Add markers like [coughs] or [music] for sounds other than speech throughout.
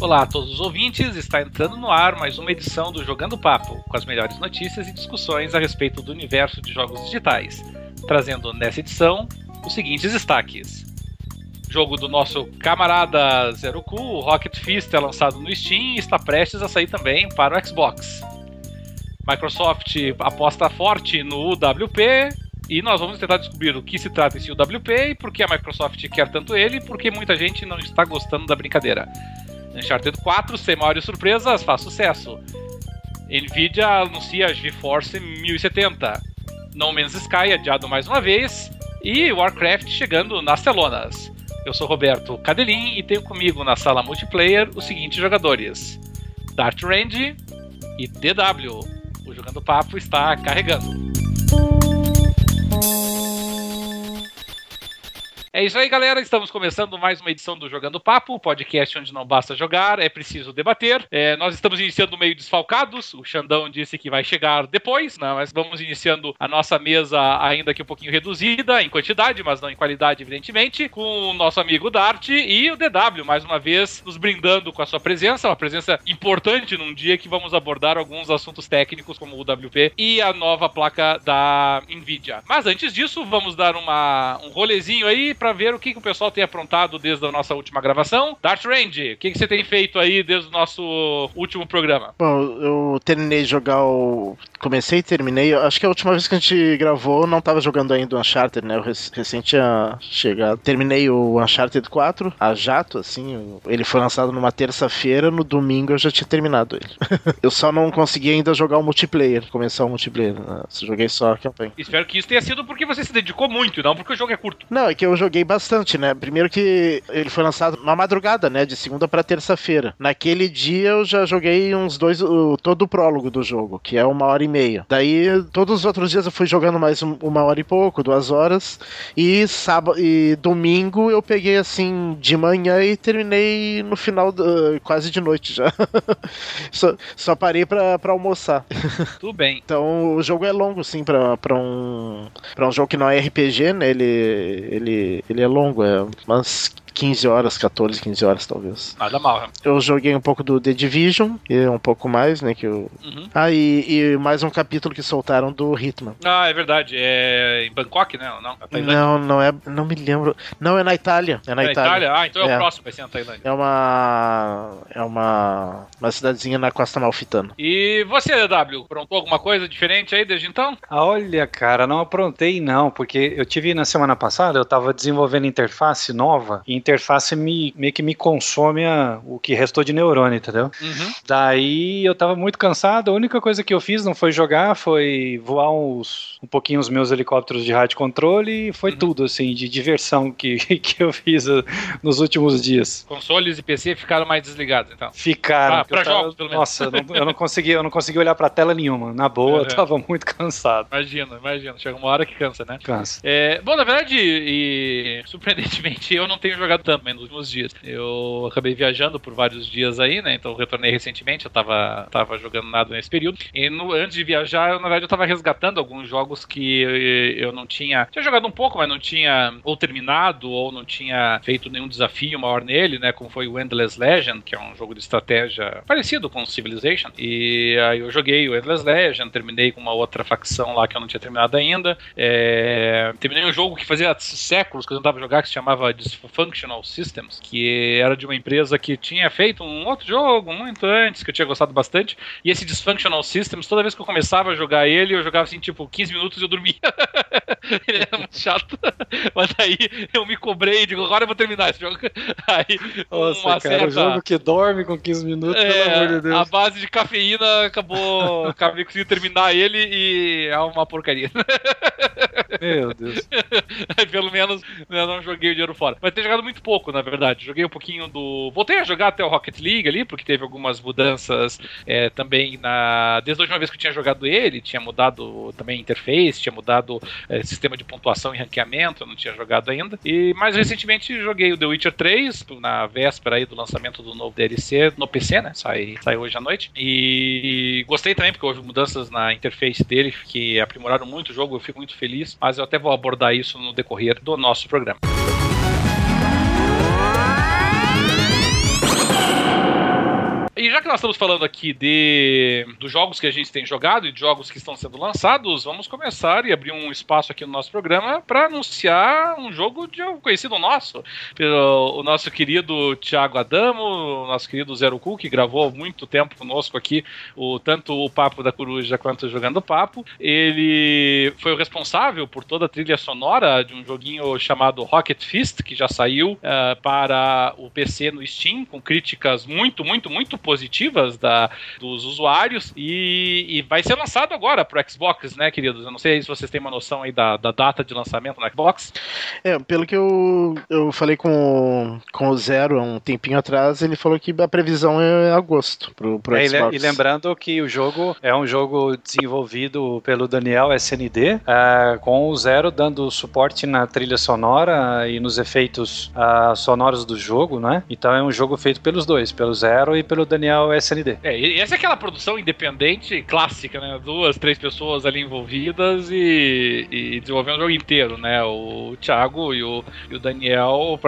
Olá a todos os ouvintes, está entrando no ar mais uma edição do Jogando Papo, com as melhores notícias e discussões a respeito do universo de jogos digitais, trazendo nessa edição os seguintes destaques. Jogo do nosso camarada Zero Cool, Rocket Fist, é lançado no Steam e está prestes a sair também para o Xbox. Microsoft aposta forte no UWP e nós vamos tentar descobrir o que se trata esse UWP e por que a Microsoft quer tanto ele e por que muita gente não está gostando da brincadeira. Uncharted 4, sem maiores surpresas, faz sucesso. Nvidia anuncia GeForce 1070. No Man's Sky adiado mais uma vez. E Warcraft chegando nas telonas. Eu sou Roberto Cadelin e tenho comigo na sala multiplayer os seguintes jogadores: Dart Range e DW. O Jogando Papo está carregando. É isso aí, galera. Estamos começando mais uma edição do Jogando Papo, podcast onde não basta jogar, é preciso debater. É, nós estamos iniciando meio desfalcados. O Xandão disse que vai chegar depois, né, mas vamos iniciando a nossa mesa ainda que um pouquinho reduzida em quantidade, mas não em qualidade, evidentemente, com o nosso amigo Dart e o DW, mais uma vez nos brindando com a sua presença, uma presença importante num dia que vamos abordar alguns assuntos técnicos como o WP e a nova placa da Nvidia. Mas antes disso, vamos dar uma, um rolezinho aí para ver o que, que o pessoal tem aprontado desde a nossa última gravação. Dart Range, o que, que você tem feito aí desde o nosso último programa? Bom, eu terminei de jogar o. Comecei e terminei. Acho que a última vez que a gente gravou não tava jogando ainda o Uncharted, né? Eu recente tinha chegado. Terminei o Uncharted 4, a jato, assim. Ele foi lançado numa terça-feira, no domingo eu já tinha terminado ele. [laughs] eu só não consegui ainda jogar o multiplayer, começar o multiplayer. Né? Joguei só a campanha. Espero que isso tenha sido porque você se dedicou muito, não porque o jogo é curto. Não, é que eu joguei joguei bastante, né? Primeiro que ele foi lançado na madrugada, né? De segunda para terça-feira. Naquele dia eu já joguei uns dois, o, todo o prólogo do jogo, que é uma hora e meia. Daí, todos os outros dias eu fui jogando mais uma hora e pouco, duas horas. E sábado e domingo eu peguei assim de manhã e terminei no final, do, quase de noite já. [laughs] só, só, parei pra, pra almoçar. [laughs] Tudo bem. Então o jogo é longo, sim, pra, pra, um, pra um jogo que não é RPG, né? Ele, ele ele, é longo, é umas 15 horas, 14, 15 horas talvez. Nada mal. Né? Eu joguei um pouco do The Division, e um pouco mais, né? Que eu... Uhum. Ah, e, e, mais um capítulo que soltaram do Hitman. Ah, é verdade. É em Bangkok, né? Não, não, não é. Não me lembro. Não, é na Itália. É na é Itália. Itália. Ah, então é, é, o próximo, vai ser na Tailândia. É uma. É uma. Uma cidadezinha na costa malfitana. E você, W, aprontou alguma coisa diferente aí desde então? Olha, cara, não aprontei não, porque eu tive na semana passada, eu tava desenvolvendo interface nova e interface me, meio que me consome a, o que restou de neurônio, entendeu? Uhum. Daí eu tava muito cansado, a única coisa que eu fiz não foi jogar, foi voar uns, um pouquinho os meus helicópteros de rádio controle e foi uhum. tudo, assim, de diversão que, [laughs] que eu fiz uh, nos últimos dias. Consoles e PC ficaram mais desligados, então? Ficaram. Ah, pra jogos, pelo menos. Nossa, eu não, eu não, consegui, eu não consegui olhar pra tela nenhuma. Na boa, uhum. eu tava muito cansado. Imagina, imagina. Chega uma hora que cansa, né? Cansa. É, bom, na verdade, e surpreendentemente, eu não tenho jogado jogado também nos últimos dias. Eu acabei viajando por vários dias aí, né? Então retornei recentemente, eu tava, tava jogando nada nesse período. E no, antes de viajar, eu, na verdade, eu tava resgatando alguns jogos que eu, eu não tinha. Tinha jogado um pouco, mas não tinha ou terminado, ou não tinha feito nenhum desafio maior nele, né? Como foi o Endless Legend, que é um jogo de estratégia parecido com Civilization. E aí eu joguei o Endless Legend, terminei com uma outra facção lá que eu não tinha terminado ainda. É, terminei um jogo que fazia séculos que eu não tava jogando, que se chamava Dysfunction Functional Systems, que era de uma empresa que tinha feito um outro jogo muito antes, que eu tinha gostado bastante. E esse Dysfunctional Systems, toda vez que eu começava a jogar ele, eu jogava assim, tipo, 15 minutos e eu dormia. [laughs] ele era muito chato. [laughs] Mas aí eu me cobrei e digo, agora eu vou terminar esse jogo. [laughs] Aí, Nossa, uma cara, certa... jogo que dorme com 15 minutos, é, pelo amor de Deus. A base de cafeína acabou, acabei conseguindo terminar ele e é uma porcaria. Meu Deus. pelo menos eu não joguei o dinheiro fora. Mas ter jogado muito pouco, na verdade. Joguei um pouquinho do. Voltei a jogar até o Rocket League ali, porque teve algumas mudanças é, também na. Desde a última vez que eu tinha jogado ele, tinha mudado também a interface, tinha mudado é, sistema de pontuação e ranqueamento, eu não tinha jogado ainda. E mais recentemente joguei o The Witcher 3, na véspera aí do lançamento do novo DLC no PC, né? Sai, sai hoje à noite. E gostei também, porque houve mudanças na interface dele que aprimoraram muito o jogo, eu fico muito feliz. Mas eu até vou abordar isso no decorrer do nosso programa. Já que nós estamos falando aqui de dos jogos que a gente tem jogado e de jogos que estão sendo lançados, vamos começar e abrir um espaço aqui no nosso programa para anunciar um jogo de um conhecido nosso, o nosso querido Thiago Adamo, nosso querido Zero Cool, que gravou há muito tempo conosco aqui, o, tanto o Papo da Coruja quanto Jogando Papo. Ele foi o responsável por toda a trilha sonora de um joguinho chamado Rocket Fist, que já saiu uh, para o PC no Steam, com críticas muito, muito, muito positivas da, dos usuários, e, e vai ser lançado agora para o Xbox, né, queridos? Eu não sei se vocês têm uma noção aí da, da data de lançamento no Xbox. É, pelo que eu, eu falei com, com o Zero há um tempinho atrás, ele falou que a previsão é agosto pro, pro é, Xbox. E lembrando que o jogo é um jogo desenvolvido pelo Daniel SND, é, com o Zero dando suporte na trilha sonora e nos efeitos uh, sonoros do jogo, né? Então é um jogo feito pelos dois, pelo Zero e pelo Daniel SND. É, e essa é aquela produção independente clássica, né? Duas, três pessoas ali envolvidas e, e desenvolvendo o jogo inteiro, né? O Thiago e o, e o Daniel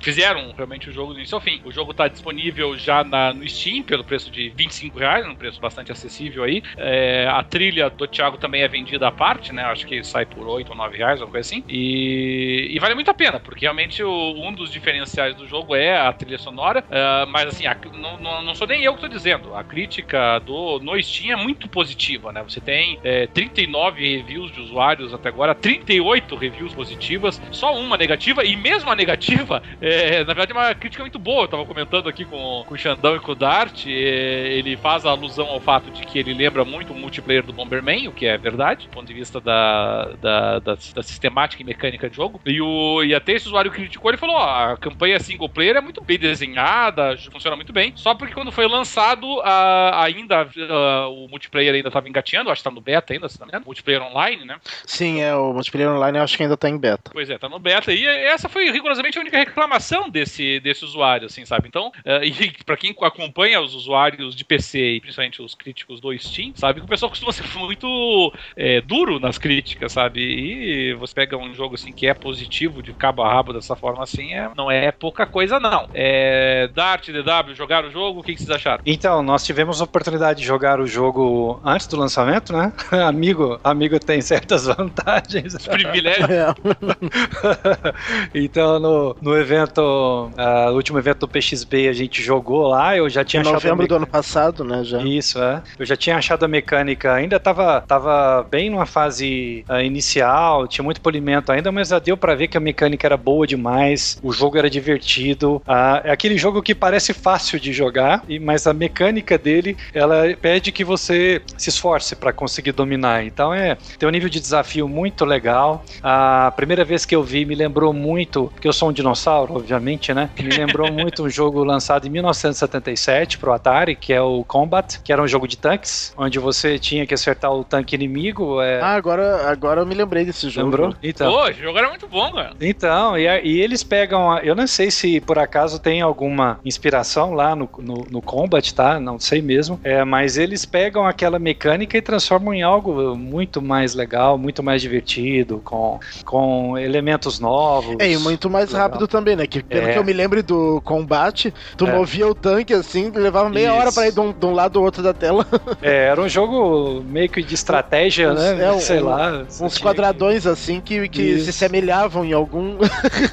fizeram realmente o jogo do início ao fim. O jogo está disponível já na, no Steam pelo preço de 25 reais, um preço bastante acessível aí. É, a trilha do Thiago também é vendida à parte, né? Acho que sai por 8 ou 9 reais, alguma coisa assim. E, e vale muito a pena, porque realmente o, um dos diferenciais do jogo é a trilha sonora. Uh, mas assim, a, não, não, não, sou nem eu que estou dizendo. A crítica do, no Steam é muito positiva, né? Você tem é, 39 reviews de usuários até agora, 38 reviews positivas, só uma negativa, e mesmo a negativa, é, na verdade, é uma crítica muito boa. Eu tava comentando aqui com, com o Xandão e com o Dart. ele faz a alusão ao fato de que ele lembra muito o multiplayer do Bomberman, o que é verdade, do ponto de vista da, da, da, da sistemática e mecânica de jogo. E, o, e até esse usuário criticou, ele falou: ó, a campanha single player é muito bem desenhada, funciona muito bem. Só porque quando foi lançado, a, ainda a, o multiplayer ainda tava engateando, acho que tá no beta ainda, se não me engano. Multiplayer online, né? Sim, é, o multiplayer online eu acho que ainda tá em beta. Pois é, tá no beta. E essa foi rigorosamente a única reclamação desse, desse usuário, assim, sabe? Então, uh, [laughs] e para quem acompanha os usuários de PC e principalmente os críticos do Steam, sabe que o pessoal costuma ser [laughs] muito é, duro nas críticas, sabe? E você pega um jogo assim que é positivo de cabo a rabo dessa forma assim, é, não é pouca coisa, não. É, Dart, DW, jogar o jogo, que, que vocês acharam? Então, nós tivemos a oportunidade de jogar o jogo antes do lançamento, né? [laughs] amigo, amigo tem certas [laughs] vantagens. Privilégios. [laughs] então, no, no evento, uh, último evento do PXB, a gente jogou lá, eu já tinha em achado. novembro do ano passado, né? Já. Isso, é. Eu já tinha achado a mecânica, ainda tava, tava bem numa fase uh, inicial, tinha muito polimento ainda, mas já deu para ver que a mecânica era boa demais, o jogo era divertido. Uh, é aquele jogo que parece fácil de jogar, mas a mecânica dele, ela pede que você se esforce para conseguir dominar. Então é, tem um nível de desafio muito legal. A primeira vez que eu vi me lembrou muito, porque eu sou um dinossauro, obviamente, né? Me lembrou [laughs] muito um jogo lançado em 1977 pro Atari, que é o Combat, que era um jogo de tanques, onde você tinha que acertar o tanque inimigo. É... Ah, agora, agora eu me lembrei desse jogo. Lembrou? Então. Pô, esse jogo era muito bom, cara. Então, e, e eles pegam. A, eu não sei se por acaso tem alguma inspiração lá no, no, no Combat, tá? Não sei mesmo. É, mas eles pegam aquela mecânica e transformam em algo muito mais legal, muito mais divertido, com, com elementos novos. É, e muito mais legal. rápido também, né? Que pelo é. que eu me lembro do combate, tu é. movia o tanque assim, levava meia Isso. hora pra ir de um, de um lado ao outro da tela. [laughs] É, era um jogo meio que de estratégia, né? É, Sei um, lá. Uns quadradões que... assim que, que se semelhavam em algum.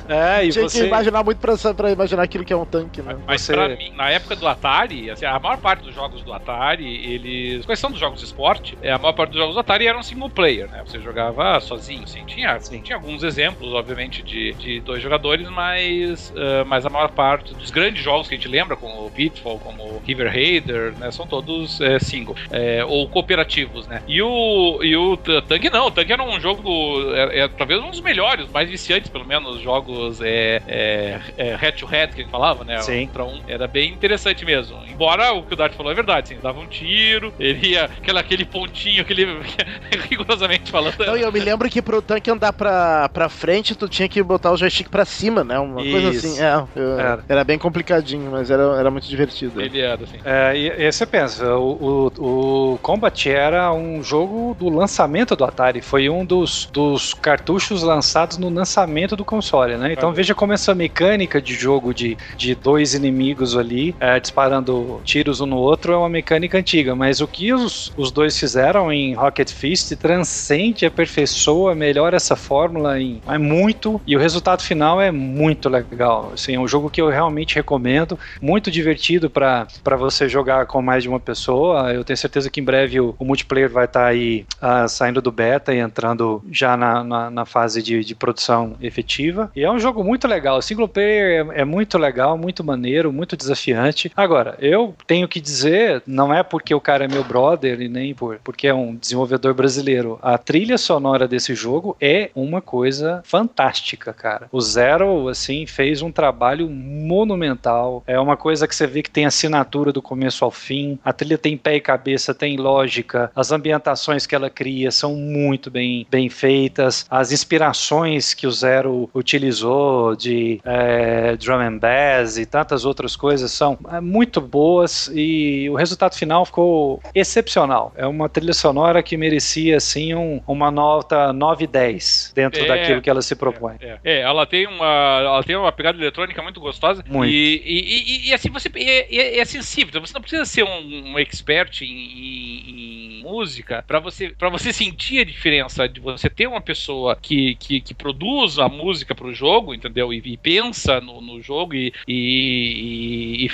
É, e [laughs] Tinha você... que imaginar muito pra, pra imaginar aquilo que é um tanque, né? Mas você... pra mim, na época do Atari, assim, a maior parte dos jogos do Atari, eles. Quais são dos jogos de esporte? É, a maior parte dos jogos do Atari eram single player, né? Você jogava sozinho, assim. Tinha, Sim. tinha alguns exemplos, obviamente, de, de dois jogadores, mas, uh, mas a maior parte dos grandes jogos que a gente lembra, como o Pitfall, como o River Raider, né? São todos é, single. É, ou cooperativos, né? E o, e o Tank não, o Tank era um jogo, é, é, talvez um dos melhores, mais viciantes, pelo menos, jogos é, é, é head to head que a gente falava, né? Sim. Um um. Era bem interessante mesmo. Embora o que o Dart falou é verdade, assim, dava um tiro, ele ia, aquela, aquele pontinho, aquele. [laughs] rigorosamente falando. Não, eu me lembro que pro tanque andar pra, pra frente, tu tinha que botar o joystick pra cima, né? Uma Isso. coisa assim. É, eu, era. era. bem complicadinho, mas era, era muito divertido. Ele era, assim. É, e, e você pensa, o, o, o Combat era um jogo do lançamento do Atari, foi um dos, dos cartuchos lançados no lançamento do console, né? Então veja como essa mecânica de jogo de, de dois inimigos ali, é, disparando tiros um no outro é uma mecânica antiga, mas o que os, os dois fizeram em Rocket Fist transcende, aperfeiçoa, melhora essa fórmula em, é muito e o resultado final é muito legal. Assim, é um jogo que eu realmente recomendo, muito divertido para você jogar com mais de uma pessoa. Eu tenho certeza que em breve o, o multiplayer vai estar tá aí uh, saindo do beta e entrando já na, na, na fase de, de, produção efetiva. E é um jogo muito legal. O single player é, é muito legal, muito maneiro, muito desafiante. Agora, eu tenho que dizer, não é porque o cara é meu brother e nem por, porque é um desenvolvedor brasileiro. A trilha sonora desse jogo é uma coisa fantástica, cara. O Zero, assim, fez um trabalho monumental. É uma coisa que você vê que tem assinatura do começo ao fim. A trilha tem pé e cabeça, tem lógica. As ambientações que ela cria são muito bem, bem feitas. As inspirações que o Zero utilizou de é, drum and bass e tantas outras coisas são é, muito boas e o resultado final ficou excepcional. É uma trilha sonora que merecia assim um, uma nota 9 10 dentro é, daquilo que ela se propõe. É, é, ela tem uma ela tem uma pegada eletrônica muito gostosa muito. E, e, e, e assim você é, é, sensível. Então você não precisa ser um, um expert em, em, música para você para você sentir a diferença de você ter uma pessoa que, que, que produz a música para o jogo, entendeu? E, pensa no, no jogo e, e, e,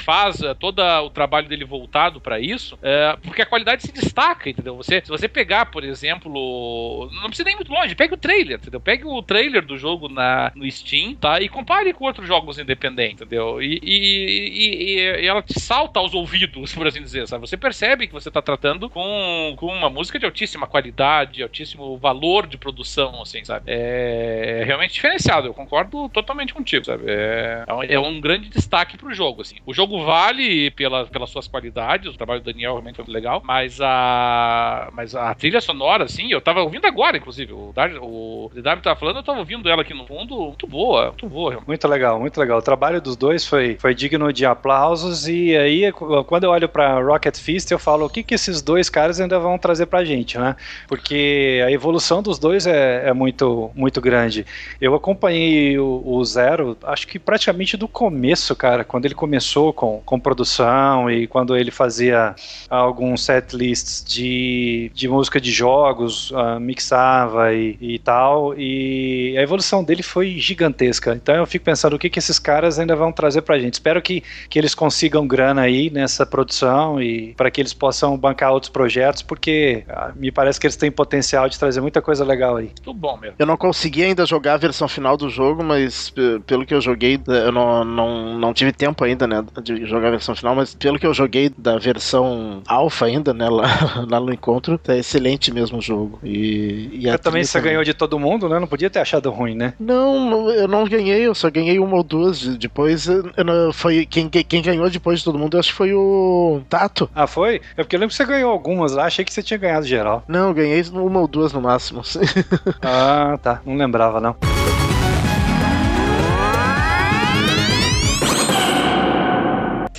todo o trabalho dele voltado para isso, é, porque a qualidade se destaca, entendeu? Você, se você pegar, por exemplo, não precisa nem muito longe, pegue o trailer, entendeu? Pegue o trailer do jogo na, no Steam, tá? E compare com outros jogos independentes, entendeu? E, e, e, ela te salta aos ouvidos, [laughs] por assim dizer, sabe? Você percebe que você está tratando com, com uma música de altíssima qualidade, altíssimo valor de produção, assim, sabe? É, é realmente diferenciado, eu concordo totalmente contigo, sabe? É, é um é grande destaque pro jogo, assim. O jogo vale pela, pelas suas qualidades, o trabalho do Daniel realmente foi legal, mas a, mas a trilha sonora, assim, eu tava ouvindo agora, inclusive, o, o DW tava falando, eu tava ouvindo ela aqui no fundo, muito boa, muito boa. Realmente. Muito legal, muito legal. O trabalho dos dois foi, foi digno de aplausos e aí, quando eu olho pra Rocket Fist, eu falo, o que que esses dois caras ainda vão trazer pra gente, né? Porque a evolução dos dois é, é muito, muito grande. Eu acompanhei o, o Zero, acho que praticamente do começo, cara, quando ele começou com, com produção e quando ele fazia alguns set lists de, de música de jogos, uh, mixava e, e tal, e a evolução dele foi gigantesca. Então eu fico pensando o que, que esses caras ainda vão trazer pra gente. Espero que, que eles consigam grana aí nessa produção e para que eles possam bancar outros projetos, porque uh, me parece que eles têm potencial de trazer muita coisa legal aí. Tudo bom, meu. Eu não consegui ainda jogar a versão final do jogo, mas pelo que eu joguei, eu não, não, não tive tempo ainda, né, de jogar a versão final, mas pelo que eu joguei da versão alfa ainda, né, lá, [laughs] lá no encontro, tá excelente mesmo o jogo. E, e eu também você também. ganhou de todo mundo, né? Não podia ter achado ruim, né? Não, eu não ganhei, eu só ganhei uma ou duas. Depois, não, foi quem, quem ganhou depois de todo mundo, eu acho que foi o Tato. Ah, foi? É porque eu lembro que você ganhou algumas lá, achei que você tinha ganhado geral. Não, eu ganhei uma ou duas no máximo. [laughs] ah, tá. Não lembrava, não.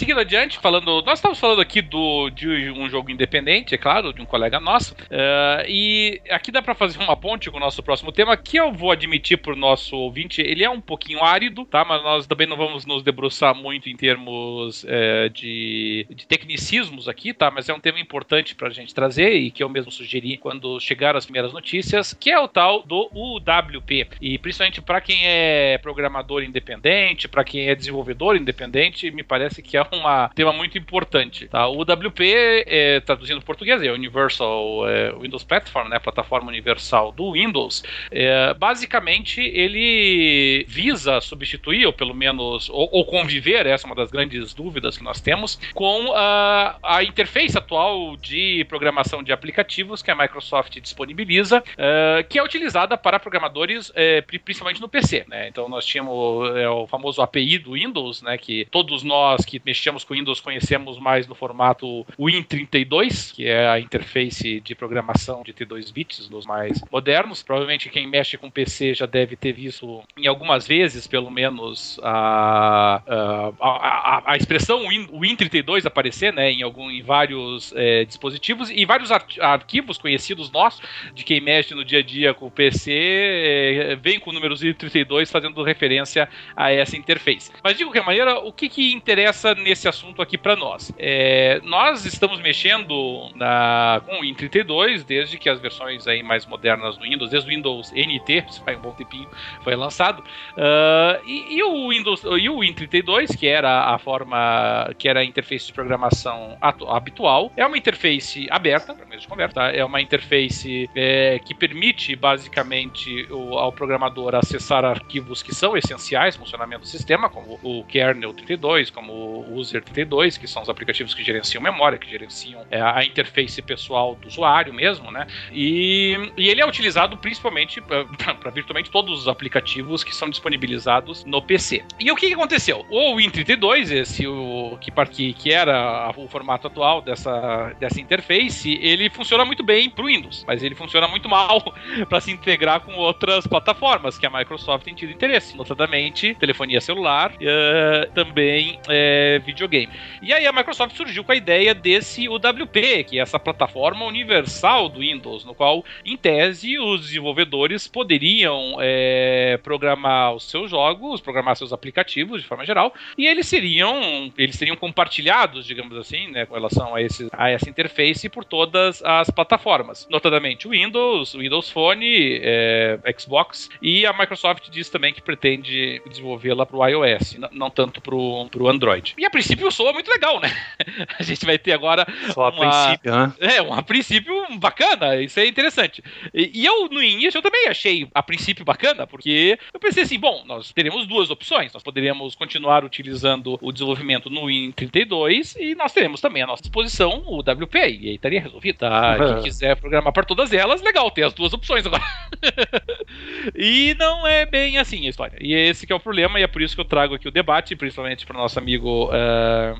Seguindo adiante, falando. Nós estamos falando aqui do, de um jogo independente, é claro, de um colega nosso. Uh, e aqui dá para fazer uma ponte com o nosso próximo tema, que eu vou admitir pro nosso ouvinte, ele é um pouquinho árido, tá? Mas nós também não vamos nos debruçar muito em termos uh, de, de, tecnicismos aqui, tá? Mas é um tema importante pra gente trazer e que eu mesmo sugeri quando chegaram as primeiras notícias, que é o tal do UWP. E principalmente para quem é programador independente, para quem é desenvolvedor independente, me parece que é um tema muito importante. Tá? O WP, é, traduzindo para português, é Universal é, Windows Platform, né, plataforma universal do Windows. É, basicamente, ele visa substituir, ou pelo menos, ou, ou, conviver, essa é uma das grandes dúvidas que nós temos, com a, a interface atual de programação de aplicativos que a Microsoft disponibiliza, é, que é utilizada para programadores, é, principalmente no PC. Né? Então, nós tínhamos é, o famoso API do Windows, né, que todos nós que mexemos mexemos com Windows conhecemos mais no formato Win32, que é a interface de programação de T2 bits dos mais modernos. Provavelmente quem mexe com PC já deve ter visto em algumas vezes, pelo menos, a, a, a, a expressão Win, Win32 aparecer né, em, algum, em vários é, dispositivos e vários ar arquivos conhecidos nossos, de quem mexe no dia a dia com o PC, é, vem com o número Win32 fazendo referência a essa interface. Mas de qualquer maneira, o que, que interessa nesse esse assunto aqui para nós. É, nós estamos mexendo na, com o Win32 desde que as versões aí mais modernas do Windows, desde o Windows NT, faz um bom tempinho, foi lançado. Uh, e, e, o Windows e o Win32, que era a forma, que era a interface de programação habitual, é uma interface aberta, para de conversa, tá? é uma interface é, que permite basicamente o, ao programador acessar arquivos que são essenciais no funcionamento do sistema, como o kernel 32, como o user 32, que são os aplicativos que gerenciam memória, que gerenciam é, a interface pessoal do usuário mesmo, né? E, e ele é utilizado principalmente para virtualmente todos os aplicativos que são disponibilizados no PC. E o que, que aconteceu? O Win32, esse o que, que, que era o formato atual dessa, dessa interface, ele funciona muito bem para o Windows, mas ele funciona muito mal [laughs] para se integrar com outras plataformas que a Microsoft tem tido interesse, notadamente telefonia celular, uh, também uh, videogame. E aí a Microsoft surgiu com a ideia desse UWP, que é essa plataforma universal do Windows, no qual, em tese, os desenvolvedores poderiam é, programar os seus jogos, programar seus aplicativos de forma geral, e eles seriam, eles seriam compartilhados, digamos assim, né, com relação a, esse, a essa interface por todas as plataformas, notadamente o Windows, o Windows Phone, é, Xbox, e a Microsoft diz também que pretende desenvolvê-la para o iOS, não tanto para o Android. E a princípio soa muito legal, né? [laughs] a gente vai ter agora. Só a princípio, né? É, um a princípio bacana, isso é interessante. E, e, eu, no início, eu também achei a princípio bacana, porque eu pensei assim: bom, nós teremos duas opções. Nós poderíamos continuar utilizando o desenvolvimento no Win32 e nós teremos também à nossa disposição o WP. E aí estaria resolvido. Tá? Uhum. Quem quiser programar para todas elas, legal, ter as duas opções agora. [laughs] e não é bem assim a história. E esse que é o problema, e é por isso que eu trago aqui o debate, principalmente para o nosso amigo uh,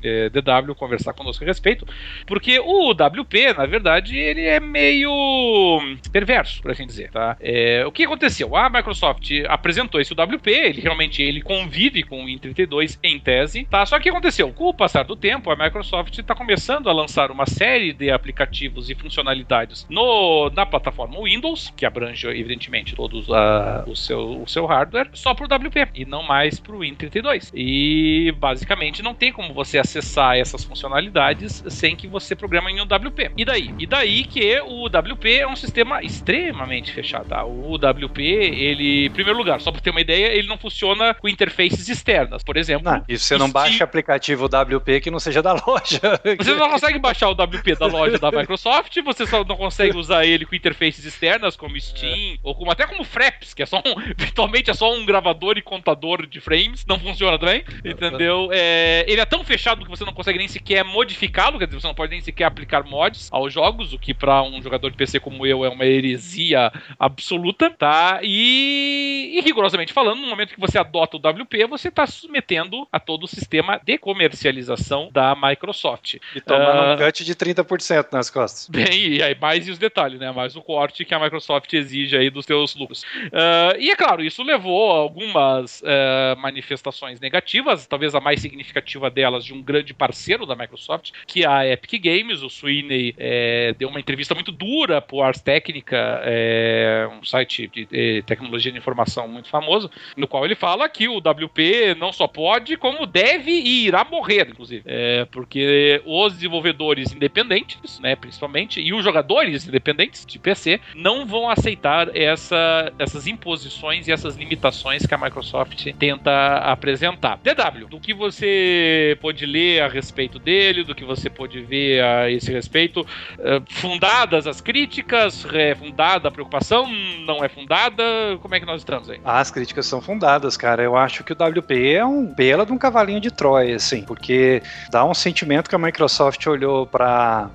eh, DW conversar conosco a respeito, porque o WP, na verdade, ele é meio perverso, por assim dizer, tá? É, o que aconteceu? A Microsoft apresentou esse WP, ele realmente ele convive com o Win32 em tese, tá? Só que o que aconteceu? Com o passar do tempo, a Microsoft está começando a lançar uma série de aplicativos e funcionalidades no, na plataforma Windows, que abrange, evidentemente, todos uh, o, seu, o seu hardware, só para o WP e não mais para o Win32. E basicamente não tem como você acessar essas funcionalidades sem que você programa em um WP. E daí? E daí que o WP é um sistema extremamente fechado. Tá? O WP, ele, em primeiro lugar, só para ter uma ideia, ele não funciona com interfaces externas. Por exemplo, não, e você não Steam... baixa aplicativo WP que não seja da [laughs] loja. Você não consegue baixar o WP da loja da Microsoft, você só não consegue usar ele com interfaces externas como Steam é. ou como até como Fraps, que é só um, [laughs] virtualmente é só um gravador e contador de frames, não funciona também, entendeu? É, ele é tão fechado que você não consegue nem sequer modificá-lo, quer dizer, você não pode nem sequer aplicar mods aos jogos, o que para um jogador de PC como eu é uma heresia absoluta, tá? E, e, rigorosamente falando, no momento que você adota o WP, você está submetendo a todo o sistema de comercialização da Microsoft. E tomando uh, um cut de 30% nas costas. [laughs] Bem, e aí mais os detalhes, né? Mais o corte que a Microsoft exige aí dos seus lucros. Uh, e é claro, isso levou a algumas uh, manifestações negativas, talvez a mais significativa delas de um grande parceiro da Microsoft, que é a Epic Games. O Sweeney é, deu uma entrevista muito dura pro Ars Technica, é, um site de, de, tecnologia de informação muito famoso, no qual ele fala que o WP não só pode, como deve e irá morrer, inclusive. É, porque os desenvolvedores independentes, né, principalmente, e os jogadores independentes de PC não vão aceitar essa, essas imposições e essas limitações que a Microsoft tenta apresentar. DW, do que você pode ler a respeito dele, do que você pode ver a esse respeito, eh, fundadas as críticas, é fundada a preocupação, não é fundada, como é que nós estamos aí? As críticas são fundadas, cara. Eu acho que o WP é um bela de um cavalinho de Troia, assim, porque dá um sentimento que a Microsoft olhou para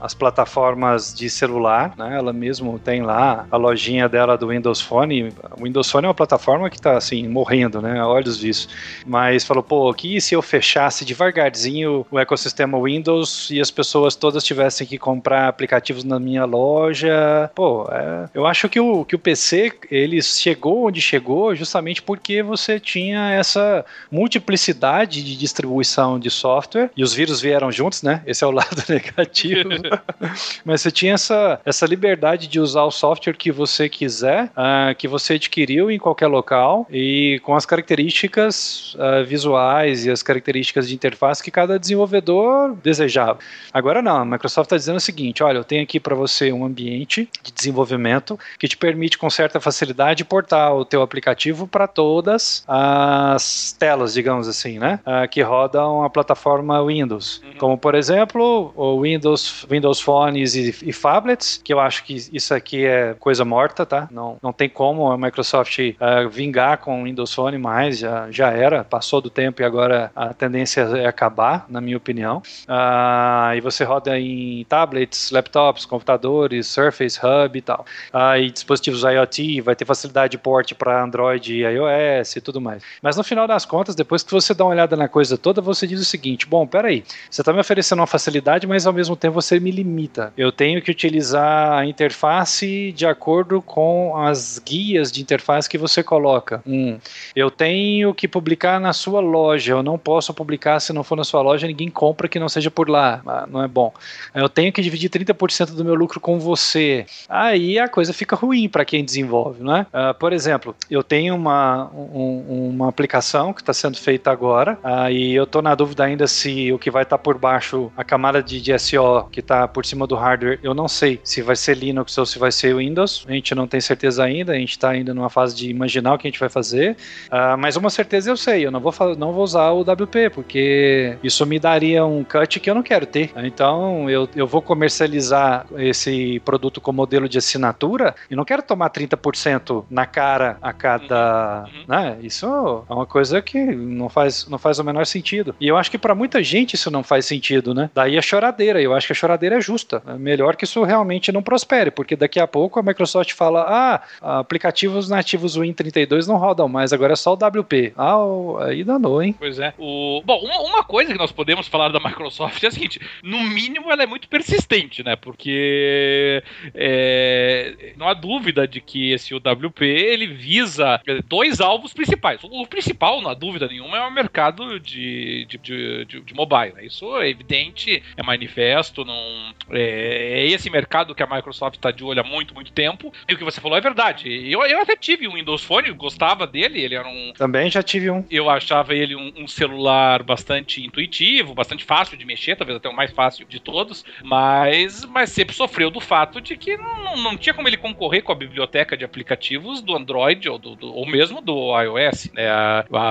as plataformas de celular, né? Ela mesmo tem lá a lojinha dela do Windows Phone. O Windows Phone é uma plataforma que está assim morrendo, né? Olhos vistos. Mas falou, pô, que se eu fechasse devagarzinho o ecossistema Windows e as pessoas todas tivessem que comprar aplicativos na minha loja. Pô, é, eu acho que o, que o PC ele chegou onde chegou justamente porque você tinha essa multiplicidade de distribuição de software e os vírus vieram juntos, né? Esse é o [laughs] lado negativo. [laughs] Mas você tinha essa, essa liberdade de usar o software que você quiser, uh, que você adquiriu em qualquer local e com as características uh, visuais e as características de interface que cada desenvolvedor desejava. Agora não, a Microsoft está dizendo o seguinte: olha, eu tenho aqui para você um ambiente de desenvolvimento que te permite com certa facilidade portar o teu aplicativo para todas as telas, digamos assim, né? Uh, que rodam a plataforma Windows, uhum. como por exemplo o Windows, Windows Phones e, e Phablets, que eu acho que isso aqui é coisa morta, tá? Não, não tem como a Microsoft uh, vingar com o Windows Phone mais, já, já era, passou do tempo e agora a tendência é acabar, na minha opinião. Uh, e você roda em tablets, laptops, computadores, Surface, Hub e tal. Uh, e dispositivos IoT, vai ter facilidade de porte para Android e iOS e tudo mais. Mas no final das contas, depois que você dá uma olhada na coisa toda, você diz o seguinte: bom, peraí, você está me oferecendo uma facilidade, mas ao mesmo tempo você me limita. Eu tenho que utilizar a interface de acordo com as guias de interface que você coloca. Hum, eu tenho que publicar na sua loja, eu não posso publicar se não for na sua loja, ninguém compra que não seja por lá, ah, não é bom. Eu tenho que dividir 30% do meu lucro com você. Aí a coisa fica ruim para quem desenvolve, é? Uh, por exemplo, eu tenho uma, um, uma aplicação que está sendo feita agora, uh, e eu estou na dúvida ainda se o que vai estar tá por baixo, a camada de, de SO que está por cima do hardware, eu não sei se vai ser Linux ou se vai ser Windows, a gente não tem certeza ainda, a gente está ainda numa fase de imaginar o que a gente vai fazer, uh, mas uma certeza eu sei, eu não vou, não vou usar o WP, porque isso me daria um cut que eu não quero ter. Então eu, eu vou comercializar esse produto com modelo de assinatura e não quero tomar 30% na cara a cada. Uhum. Né? Isso é uma coisa que não faz, não faz o menor sentido. E eu acho que para muita gente isso não faz sentido, né? Daí a choradeira. Eu acho que a choradeira é justa. É melhor que isso realmente não prospere, porque daqui a pouco a Microsoft fala: ah, aplicativos nativos Win32 não rodam mais, agora é só o WP. Ah, aí danou, hein? Pois é. O... Bom, uma, uma coisa que nós podemos falar da Microsoft é a seguinte: no mínimo ela é muito persistente, né? Porque é, não há dúvida de que esse UWP ele visa dois alvos principais. O principal, não há dúvida nenhuma, é o mercado de, de, de, de, de mobile. Né? Isso é evidente, é manifesto, não, é, é esse mercado que a Microsoft está de olho há muito, muito tempo. E o que você falou é verdade. Eu, eu até tive um Windows Phone, gostava dele, ele era um. Também já tive um. Eu achava ele um, um celular bastante intuitivo, bastante fácil de mexer, talvez até o mais fácil de todos, mas, mas sempre sofreu do fato de que não, não tinha como ele concorrer com a biblioteca de aplicativos do Android ou, do, do ou mesmo do iOS. Né?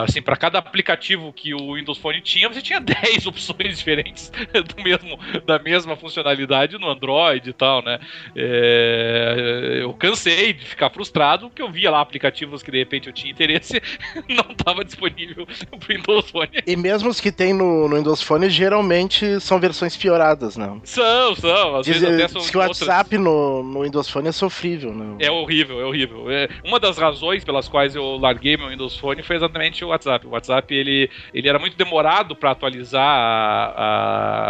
Assim, para cada aplicativo que o Windows Phone tinha, você tinha [laughs] 10 opções diferentes do mesmo, da mesma funcionalidade no Android e tal, né? É, eu cansei de ficar frustrado porque eu via lá aplicativos que de repente eu tinha interesse [laughs] não estava disponível pro Windows Phone. E mesmo os que tem no, no Windows Phone, geralmente são versões pioradas, né? São, são. Às diz, vezes até são diz que o WhatsApp no, no Windows Phone é sofrível, né? É horrível, é horrível. É, uma das razões pelas quais eu larguei meu Windows Phone foi exatamente o WhatsApp. O WhatsApp, ele, ele era muito demorado para atualizar a, a,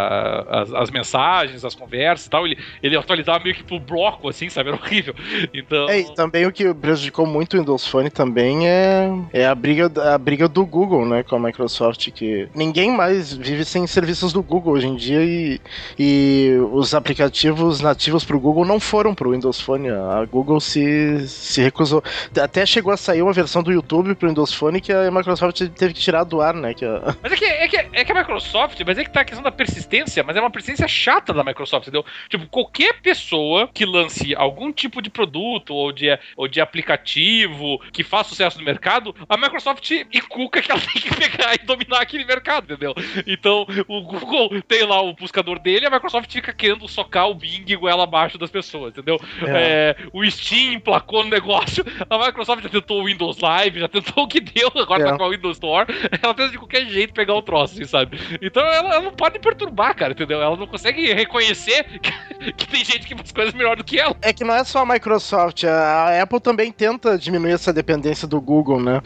as, as, mensagens, as conversas e tal. Ele, ele atualizava meio que pro bloco, assim, sabe? Era horrível. Então... É, e também o que prejudicou muito o Windows Phone também é, é a, briga, a briga do Google, né, com a Microsoft, que ninguém mais vive sem serviços do Google hoje em dia e, e os aplicativos nativos pro Google não foram pro Windows Phone. A Google se, se recusou. Até chegou a sair uma versão do YouTube pro Windows Phone que a Microsoft teve que tirar do ar, né? Que a... Mas é que, é, que, é que a Microsoft, mas é que tá a questão da persistência, mas é uma persistência chata da Microsoft, entendeu? Tipo, qualquer pessoa que lance algum tipo de produto ou de, ou de aplicativo que faça sucesso no mercado, a Microsoft inculca que ela [laughs] tem que pegar e dominar aquele mercado, entendeu? Então, o Google tem lá o buscador dele, a Microsoft fica querendo socar o Bing goela abaixo das pessoas, entendeu? É. É, o Steam emplacou no negócio, a Microsoft já tentou o Windows Live, já tentou o que deu, agora é. tá com a Windows Store, ela tenta de qualquer jeito pegar o troço, assim, sabe? Então ela, ela, não pode perturbar, cara, entendeu? Ela não consegue reconhecer que, [laughs] que, tem gente que faz coisas melhor do que ela. É que não é só a Microsoft, a Apple também tenta diminuir essa dependência do Google, né?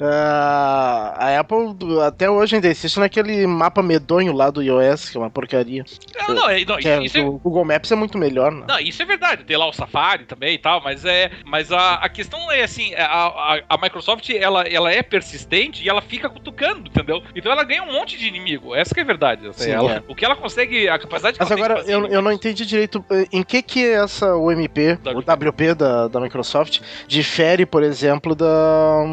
Uh, a Apple até hoje ainda existe naquele mapa medonho lá do iOS, que é uma porcaria. Não, não, é, não é, isso é... O Google Maps é muito melhor, né? Não, isso é verdade. Tem lá o Safari também e tal, mas é. Mas a, a questão é assim: a, a, a, Microsoft ela, ela é persistente e ela fica cutucando, entendeu? Então ela ganha um monte de inimigo. Essa que é a verdade. Assim, Sim, ela, é. O que ela consegue, a capacidade Mas agora, eu, eu não entendi direito eh, em que que essa UMP, o WP da, da Microsoft, difere, por exemplo, da,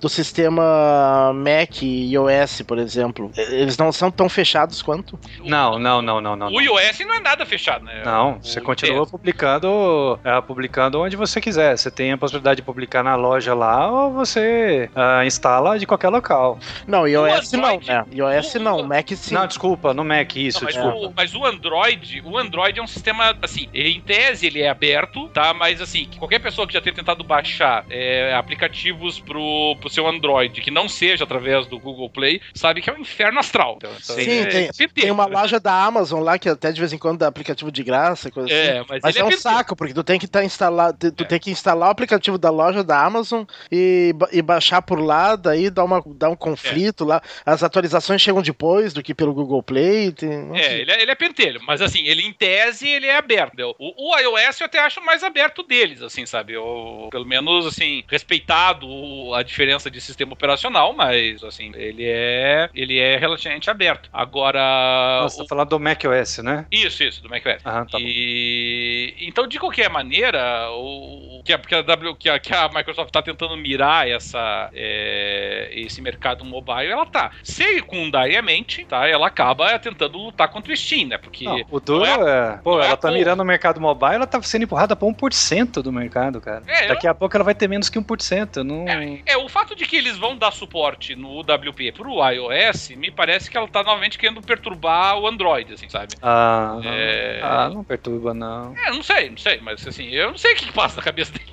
do sistema Mac e iOS, por exemplo. Eles não são tão fechados quanto? Não, não, não, não, não. O iOS não é nada fechado, né? Não, você continua publicando, é, publicando onde você quiser. Você tem a possibilidade de publicar na loja lá ou você uh, instala de qualquer local. Não, iOS não, né? iOS o, não, Mac sim. Não, desculpa, no Mac, isso, não, desculpa. O, mas o Android, o Android é um sistema, assim, em tese ele é aberto, tá? Mas assim, qualquer pessoa que já tenha tentado baixar é, aplicativos pro, pro seu Android que não seja através do Google Play, sabe que é um inferno astral. Então, sim, é, tem, é tem uma loja da Amazon lá que até de vez em quando dá aplicativo de graça, coisa é, assim. Mas, mas é, é um saco, porque tu tem que tá instalado, tu é. tem que instalar o aplicativo da loja da Amazon e, e baixar por lá, daí dá, uma, dá um conflito lá. As atualizações chegam depois do que pelo Google Play. Tem, é, ele é, ele é pentelho, mas assim, ele em tese ele é aberto. O, o iOS eu até acho mais aberto deles, assim, sabe? Eu, pelo menos, assim, respeitado a diferença de sistema operacional, mas assim, ele é ele é relativamente aberto. Agora. Você o... tá falando do macOS, né? Isso, isso, do macOS. Aham, tá e bom. então, de qualquer maneira, o que a, que a, w, que a, que a Microsoft está tentando mirar essa, é, esse mercado mobile, ela tá secundariamente, tá? Ela acaba tentando lutar contra o Steam, né? Porque. Não, o duro é, é. Pô, ela é tá mirando o mercado mobile, ela tá sendo empurrada pra 1% do mercado, cara. É, Daqui eu... a pouco ela vai ter menos que 1%. Não... É, é, o fato de que eles vão dar suporte no UWP pro iOS, me parece que ela tá novamente querendo perturbar o Android, assim, sabe? Ah, é... ah não perturba, não. É, não sei, não sei, mas assim, eu não sei o que, que passa na cabeça dele.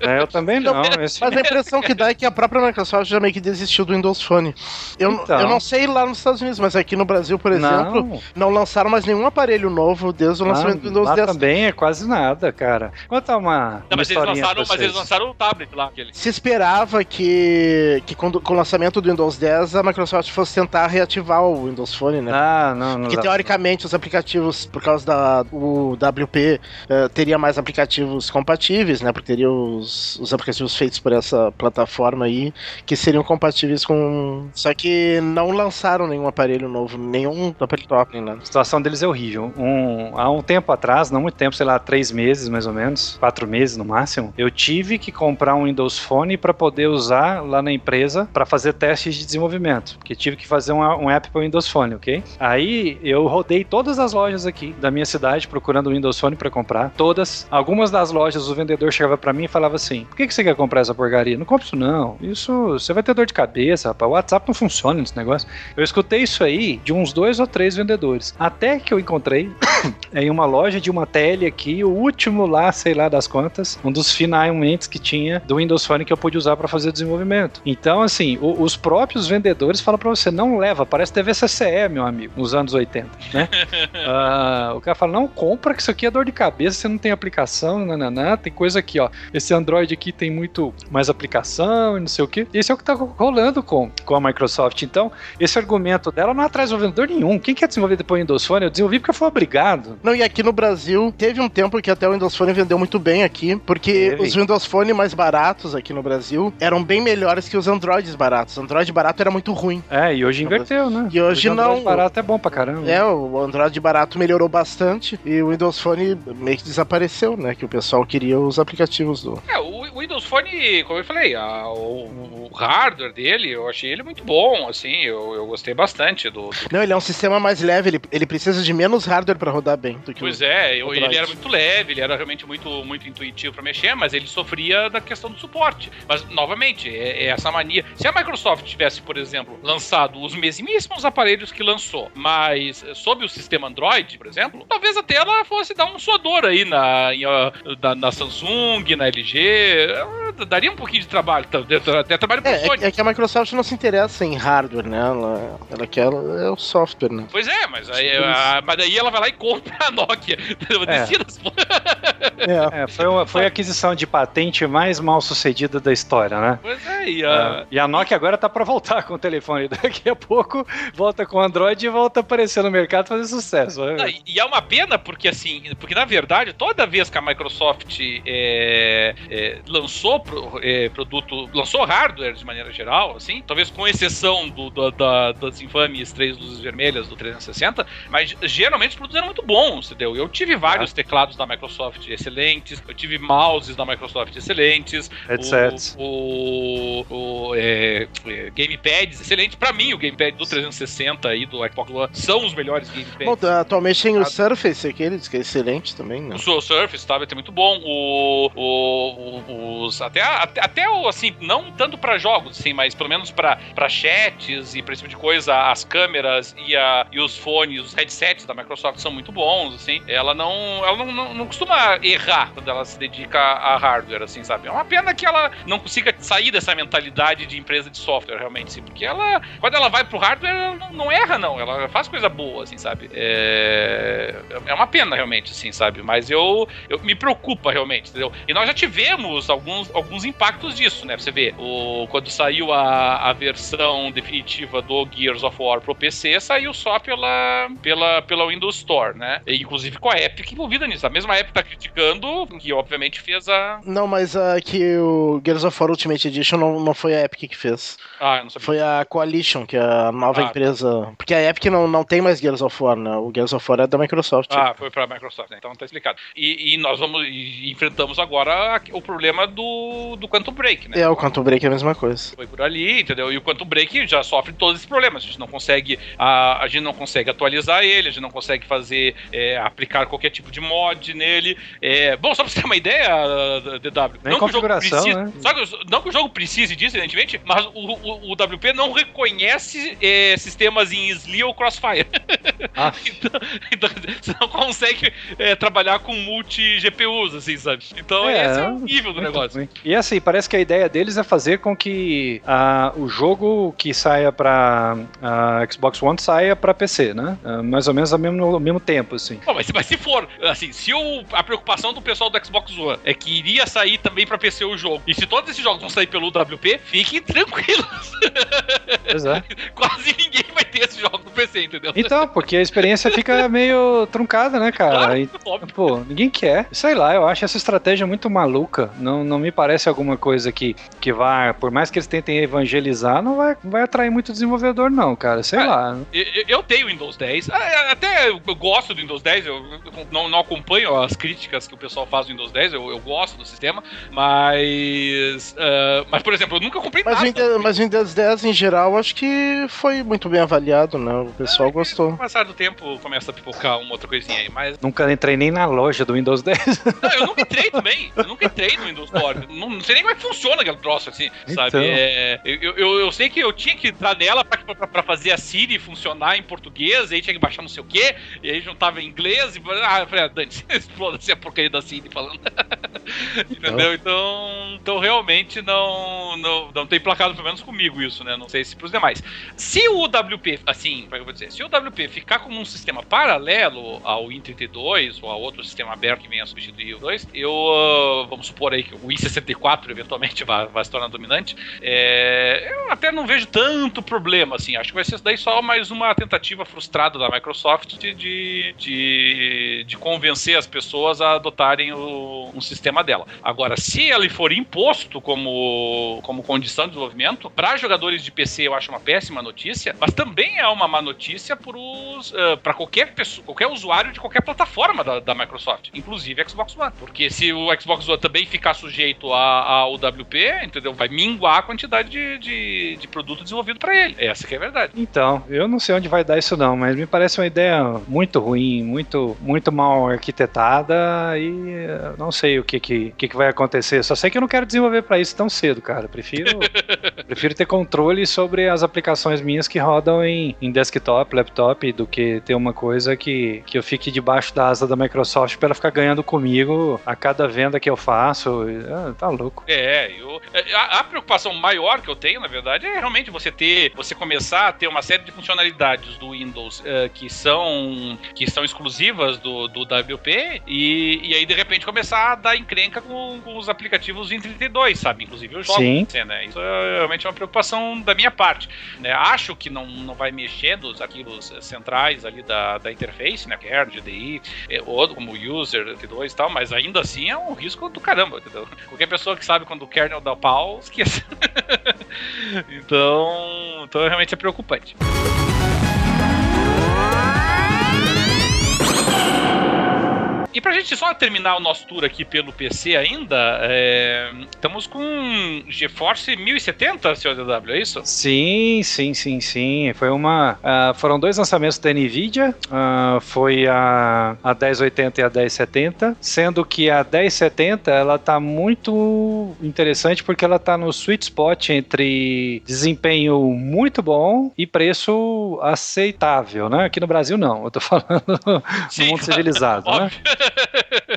É, eu também não. [laughs] Esse... Mas a impressão que dá é que a própria Microsoft já meio que desistiu do Windows Phone. Eu, então... eu não sei lá nos Estados Unidos, mas aqui no Brasil, por exemplo, não, não lançaram mais nenhum aparelho novo desde o lançamento do Windows lá 10. também é quase nada, cara. Conta uma. Não, mas, eles lançaram, mas eles lançaram o tablet lá. Aquele. Se esperava que, que com, com o lançamento do Windows 10 a Microsoft fosse tentar reativar o Windows Phone, né? Ah, não, não. Porque dá. teoricamente os aplicativos, por causa da o WP, eh, teria mais aplicativos compatíveis, né? Porque teria os, os aplicativos feitos por essa plataforma aí que seriam compatíveis com. Só que não lançaram nenhum aparelho novo, nenhum aparelho top, né? A situação deles é horrível. Um, há um tempo atrás, não muito tempo, sei lá, três meses mais ou menos, quatro meses no máximo, eu tive que comprar um Windows Phone para poder usar lá na empresa para fazer testes de desenvolvimento, porque tive que fazer um, um app para Windows Phone, ok? Aí eu rodei todas as lojas aqui da minha cidade procurando o Windows Phone para comprar, todas. Algumas das lojas o vendedor chegava para mim e falava assim: "Por que, que você quer comprar essa porcaria? Não compre isso não. Isso você vai ter dor de cabeça, rapaz. O WhatsApp não funciona nesse negócio". Eu escutei isso aí de uns dois ou três vendedores, até que eu encontrei [coughs] em uma loja de uma tele aqui, o último lá, sei lá das quantas, um dos finalmente que tinha do Windows Phone que eu pude usar para fazer desenvolvimento. Então, assim, o, os próprios vendedores falam para você, não leva, parece TV CCE, meu amigo, nos anos 80, né? uh, [laughs] o cara fala, não compra que isso aqui é dor de cabeça, você não tem aplicação, nananã, tem coisa aqui, ó, esse Android aqui tem muito mais aplicação e não sei o que. Esse é o que tá rolando com, com a Microsoft. Então, esse argumento dela não atrai desenvolvedor nenhum. Quem quer desenvolver depois Windows Phone? Eu desenvolvi porque eu fui obrigado. Não, e aqui no Brasil, teve um tempo que até o Windows Phone vendeu muito bem aqui, porque teve. os Windows Phone mais baratos aqui no Brasil eram bem melhores que os Androids baratos. O Android barato era muito ruim. É, e hoje inverteu, né? E hoje, hoje não. O Android barato é bom pra caramba. É, o Android barato melhorou bastante e o Windows Phone meio que desapareceu, né? Que o pessoal queria os aplicativos do. É, o Windows Phone, como eu falei, a, o, o, hardware dele, eu achei ele muito bom, assim, eu, eu gostei bastante do, do... Não, ele é um sistema mais leve, ele, ele precisa de menos hardware para rodar bem do que Pois o, é, eu, ele era muito leve, ele era realmente muito, muito intuitivo para mexer, mas ele sofria da questão do suporte. Mas, novamente, é, é, essa mania. Se a Microsoft tivesse, por exemplo, lançado os mesmíssimos aparelhos que lançou, mas sob o sistema Android, por exemplo, talvez até ela fosse dar um suador aí na, em, na, na Samsung, na LG, daria um pouquinho de trabalho, até trabalho pro é, Sony. É, que a Microsoft não se interessa em hardware, né? Ela, ela quer é o software, né? Pois é, mas aí, a, mas aí ela vai lá e compra a Nokia. [laughs] É. É. É, foi, uma, foi a aquisição de patente mais mal sucedida da história, né? Pois é, e a, é. e a Nokia agora tá para voltar com o telefone. [laughs] Daqui a pouco volta com o Android e volta a aparecer no mercado e fazer sucesso. Não, e é uma pena porque, assim, porque na verdade, toda vez que a Microsoft é, é, lançou pro, é, produto, lançou hardware de maneira geral, assim, talvez com exceção do, do da, das infames três luzes vermelhas do 360, mas geralmente os produtos eram muito bons, entendeu? Eu tive vários teclados da Microsoft excelentes, eu tive mouses da Microsoft excelentes, headsets, o, o, o é, é, gamepads excelentes. Para mim, o gamepad do 360 e do Xbox One são os melhores gamepads. Bom, atualmente tem o Surface, aquele que é excelente também, né? O Surface, tá, é muito bom. O, o, os até até, até o assim, não tanto para jogos, assim, mas pelo menos para chats e para esse tipo de coisa, as câmeras e, a, e os fones, os headsets da Microsoft são muito bons, assim. Ela não, ela não, não, não costuma errar quando ela se dedica a hardware, assim, sabe? É uma pena que ela não consiga sair dessa mentalidade de empresa de software, realmente, sim. Porque ela, quando ela vai pro hardware, ela não, não erra, não. Ela faz coisa boa, assim, sabe? É, é uma pena, realmente, assim, sabe? Mas eu, eu me preocupa, realmente, entendeu? E nós já tivemos alguns, alguns impactos disso, né? Você vê, o, quando saiu a, a versão definitiva do Gears of War pro PC, saiu só pela, pela, pela Windows Store, né? E, inclusive com a Epic envolvida nisso. A mesma Epic tá criticando, que obviamente fez a. Não, mas uh, que o Gears of War Ultimate Edition não, não foi a Epic que fez. Ah, eu não sabia. Foi a Coalition, que é a nova ah, empresa. Porque a Epic não, não tem mais Gears of War, né? O Gears of War é da Microsoft. Ah, foi pra Microsoft, né? Então tá explicado. E, e nós vamos. E enfrentamos agora o problema do, do Quantum Break, né? É, o Quantum Break é a mesma coisa. Foi por ali, entendeu? E o Quantum Break já sofre todos esses problemas. A gente não consegue. A, a gente não consegue atualizar ele, a gente não consegue fazer. É, aplicar qualquer tipo de mod nele. É, bom, só pra você ter uma ideia, DW. Nem não configuração, que o jogo precise, né? não que o jogo precise disso, evidentemente, mas o, o, o WP não reconhece é, sistemas em SLI ou Crossfire. [laughs] Ah. [laughs] então, então, você não consegue é, trabalhar com multi-GPUs, assim, sabe? Então é, esse é o nível do negócio. Bem. E assim, parece que a ideia deles é fazer com que uh, o jogo que saia pra uh, Xbox One saia pra PC, né? Uh, mais ou menos ao mesmo, ao mesmo tempo, assim. Mas, mas se for, assim, se o, a preocupação do pessoal do Xbox One é que iria sair também pra PC o jogo, e se todos esses jogos vão sair pelo WP, fiquem tranquilos. Pois é. [laughs] Quase ninguém vai ter esse jogo no PC, entendeu? Então, porque a experiência fica meio truncada, né, cara? Claro, e, pô, ninguém quer. Sei lá, eu acho essa estratégia muito maluca. Não, não me parece alguma coisa que, que vai, por mais que eles tentem evangelizar, não vai, vai atrair muito desenvolvedor, não, cara. Sei ah, lá. Eu, eu tenho Windows 10. Ah, até eu gosto do Windows 10, eu não, não acompanho as críticas que o pessoal faz do Windows 10, eu, eu gosto do sistema, mas. Uh, mas, por exemplo, eu nunca comprei mas nada. Windows, mas o Windows 10 em geral acho que foi muito bem avaliado, né? O pessoal é, gostou. Com o passar do tempo começa a pipocar uma outra coisinha aí, mas. Nunca entrei nem na loja do Windows 10. Não, eu nunca entrei também. Eu nunca entrei no Windows Store. Não, não sei nem como é que funciona aquele troço, assim, então. sabe? É, eu, eu, eu, sei que eu tinha que entrar nela pra, pra, pra, fazer a Siri funcionar em português, aí tinha que baixar não sei o quê, e aí juntava em inglês, e ah, eu falei, ah, Dani, [laughs] exploda-se a porcaria da Siri falando. [laughs] Entendeu? Então, então realmente não, não, não tem placado, pelo menos comigo, isso, né? Não sei se pros demais. Se o WP, assim, como é eu vou dizer, se o WP ficar como um sistema paralelo ao Win32 ou a outro sistema aberto que venha substituir o 2, eu, uh, vamos supor aí que o Win64 eventualmente vai, vai se tornar dominante, é, eu até não vejo tanto problema, assim, acho que vai ser daí só mais uma tentativa frustrada da Microsoft de, de, de, de convencer as pessoas a adotarem o, um sistema dela. Agora, se ele for imposto como, como condição de desenvolvimento, para jogadores de PC eu acho uma péssima notícia, mas também é uma má notícia para uh, qualquer pessoa, qualquer usuário de qualquer plataforma da, da, Microsoft, inclusive Xbox One. Porque se o Xbox One também ficar sujeito ao WP, entendeu? Vai minguar a quantidade de, de, de produto desenvolvido para ele. Essa que é a verdade. Então, eu não sei onde vai dar isso não, mas me parece uma ideia muito ruim, muito, muito mal arquitetada e eh, não sei o que que, que, que vai acontecer. Só sei que eu não quero desenvolver para isso tão cedo, cara. Prefiro, [laughs] prefiro ter controle sobre as aplicações minhas que rodam em, em desktop, laptop, do que ter uma coisa que, que eu fique debaixo da asa da Microsoft para ela ficar ganhando comigo a cada venda que eu faço. Ah, tá louco. É, eu, é, a, a, preocupação maior que eu tenho, na verdade, é realmente você ter, você começar a ter uma série de funcionalidades do Windows uh, que são que são exclusivas do, do WP e, e aí de repente começar a dar encrenca com, com os aplicativos 2032, sabe? Inclusive os jogos. Sim. Né? Isso é realmente uma preocupação da minha parte. Né? Acho que não, não vai mexer nos arquivos centrais ali da, da interface, né? Kernel, GDI, é, ou como user, T2 e tal, mas ainda assim é um risco do caramba, entendeu? Qualquer pessoa que sabe quando o kernel dá pau, esqueça. [laughs] então, então realmente é preocupante. E pra gente só terminar o nosso tour aqui pelo PC ainda, é... estamos com GeForce 1070, senhor DW, é isso? Sim, sim, sim, sim. Foi uma. Uh, foram dois lançamentos da Nvidia. Uh, foi a, a 1080 e a 1070. Sendo que a 1070 ela tá muito interessante porque ela tá no sweet spot entre desempenho muito bom e preço aceitável, né? Aqui no Brasil não, eu tô falando [laughs] no mundo civilizado, né? [laughs]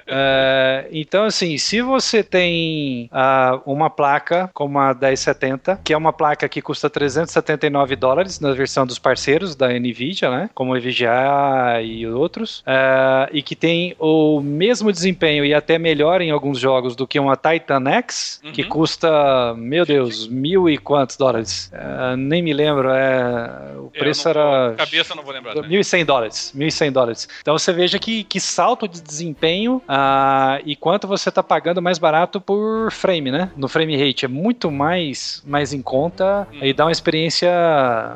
é, então, assim, se você tem uh, uma placa como a 1070, que é uma placa que custa 379 dólares na versão dos parceiros da NVIDIA, né? Como o EVGA e outros, uh, e que tem o mesmo desempenho e até melhor em alguns jogos do que uma Titan X, uhum. que custa, meu Deus, mil e quantos dólares? Uh, nem me lembro, é, o preço era... cabeça não vou lembrar. 1.100 dólares, 1.100 dólares. Então você veja que, que salto de desempenho uh, e quanto você está pagando mais barato por frame, né? No frame rate é muito mais, mais em conta hum. e dá uma experiência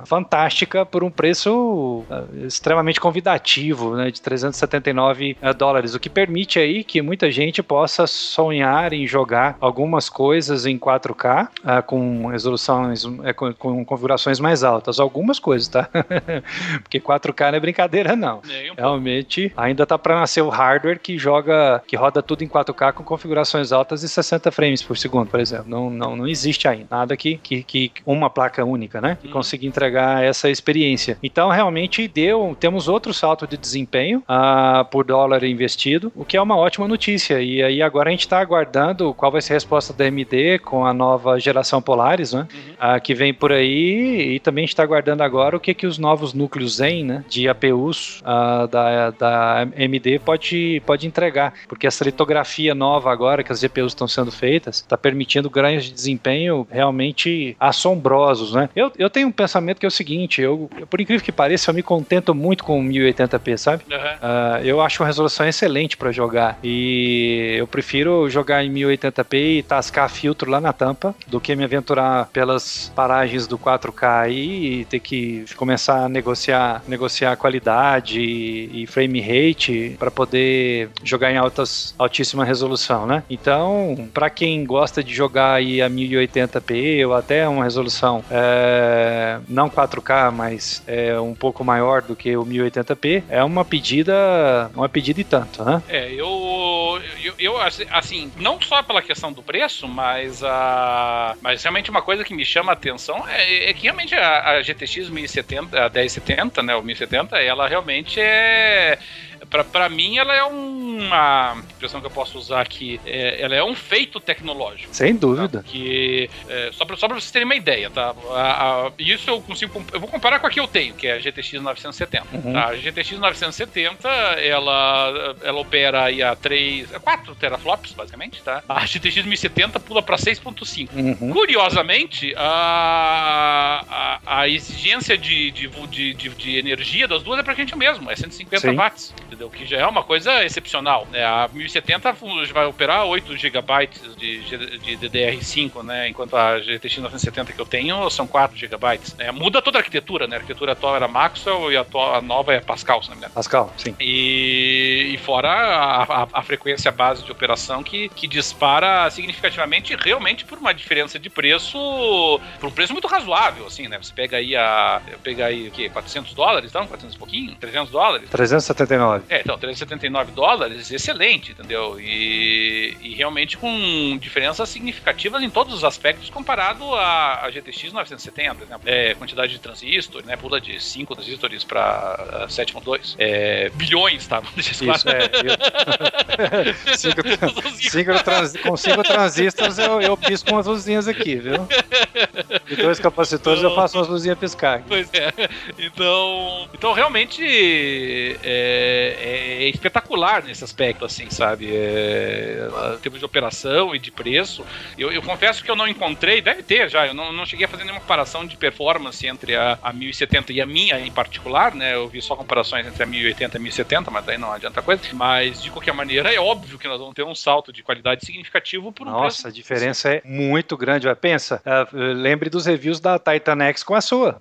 fantástica por um preço uh, extremamente convidativo, né? De 379 uh, dólares, o que permite aí que muita gente possa sonhar em jogar algumas coisas em 4K ah, com resoluções, é, com, com, configurações mais altas. Algumas coisas, tá? [laughs] Porque 4K não é brincadeira, não. Realmente ainda tá para nascer o hardware hardware que joga, que roda tudo em 4K com configurações altas e 60 frames por segundo, por exemplo. Não, não, não existe ainda nada que, que, que uma placa única, né? Que uhum. consiga entregar essa experiência. Então, realmente deu, temos outro salto de desempenho uh, por dólar investido, o que é uma ótima notícia. E aí agora a gente está aguardando qual vai ser a resposta da AMD com a nova geração Polaris, né? Uhum. Uh, que vem por aí e também a gente está aguardando agora o que que os novos núcleos Zen, né? De APUs uh, da, da AMD pode pode, entregar, porque essa litografia nova agora que as GPUs estão sendo feitas está permitindo ganhos de desempenho realmente assombrosos, né? Eu, eu tenho um pensamento que é o seguinte, eu, por incrível que pareça, eu me contento muito com 1080p, sabe? Uhum. Uh, eu acho uma resolução excelente para jogar e eu prefiro jogar em 1080p e tascar filtro lá na tampa do que me aventurar pelas paragens do 4K aí e ter que começar a negociar, negociar qualidade e, e frame rate para poder jogar em altas, altíssima resolução, né? Então, para quem gosta de jogar aí a 1080p ou até uma resolução é, não 4K, mas é um pouco maior do que o 1080p, é uma pedida, uma pedida e tanto, né? É, eu, eu, eu assim, não só pela questão do preço, mas a, mas realmente uma coisa que me chama a atenção é, é que realmente a, a GTX 1070, a 1070, né, o 1070, ela realmente é para mim, ela é uma expressão que eu posso usar aqui. É, ela é um feito tecnológico. Sem dúvida. Tá? Que, é, só para vocês terem uma ideia, tá? A, a, isso eu consigo. Eu vou comparar com a que eu tenho, que é a GTX 970. Uhum. Tá? A GTX 970 ela, ela opera aí a 3, 4 teraflops, basicamente, tá? A GTX 1070 pula para 6.5. Uhum. Curiosamente, a, a, a exigência de, de, de, de, de energia das duas é praticamente o mesmo, é 150 Sim. watts entendeu? Que já é uma coisa excepcional. Né? A 1070 vai operar 8 GB de, de DDR5, né? Enquanto a GTX 970 que eu tenho são 4 GB. Né? Muda toda a arquitetura, né? A arquitetura atual era Maxwell e a, atual, a nova é Pascal, se não me engano. Pascal, sim. E, e fora a, a, a, frequência base de operação que, que dispara significativamente realmente por uma diferença de preço, por um preço muito razoável, assim, né? Você pega aí a. Pega aí o quê? 400 dólares, então? 400 e pouquinho? 300 dólares? 379. É, então, 379 dólares, excelente, entendeu? E, e realmente com diferenças significativas em todos os aspectos comparado a, a GTX 970, por exemplo. É, quantidade de transistores, né? Pula de 5 transistores para 7.2. É, bilhões, tá? [laughs] Isso, é. Eu... [laughs] cinco, cinco trans, com 5 transistores eu, eu pisco umas luzinhas aqui, viu? E dois capacitores eu faço umas luzinhas piscar. Pois é. Então, então realmente é, é, é espetacular nesse aspecto, assim, sabe? É, em termos de operação e de preço. Eu, eu, confesso que eu não encontrei, deve ter já, eu não, não cheguei a fazer nenhuma comparação de performance entre a, a 1070 e a minha em particular, né? Eu vi só comparações entre a 1080 e a 1070, mas daí não adianta coisa. Mas, de qualquer maneira, é óbvio que nós vamos ter um salto de qualidade significativo por um Nossa, preço. a diferença é muito grande. Pensa, uh, lembre dos reviews da Titan X com a sua.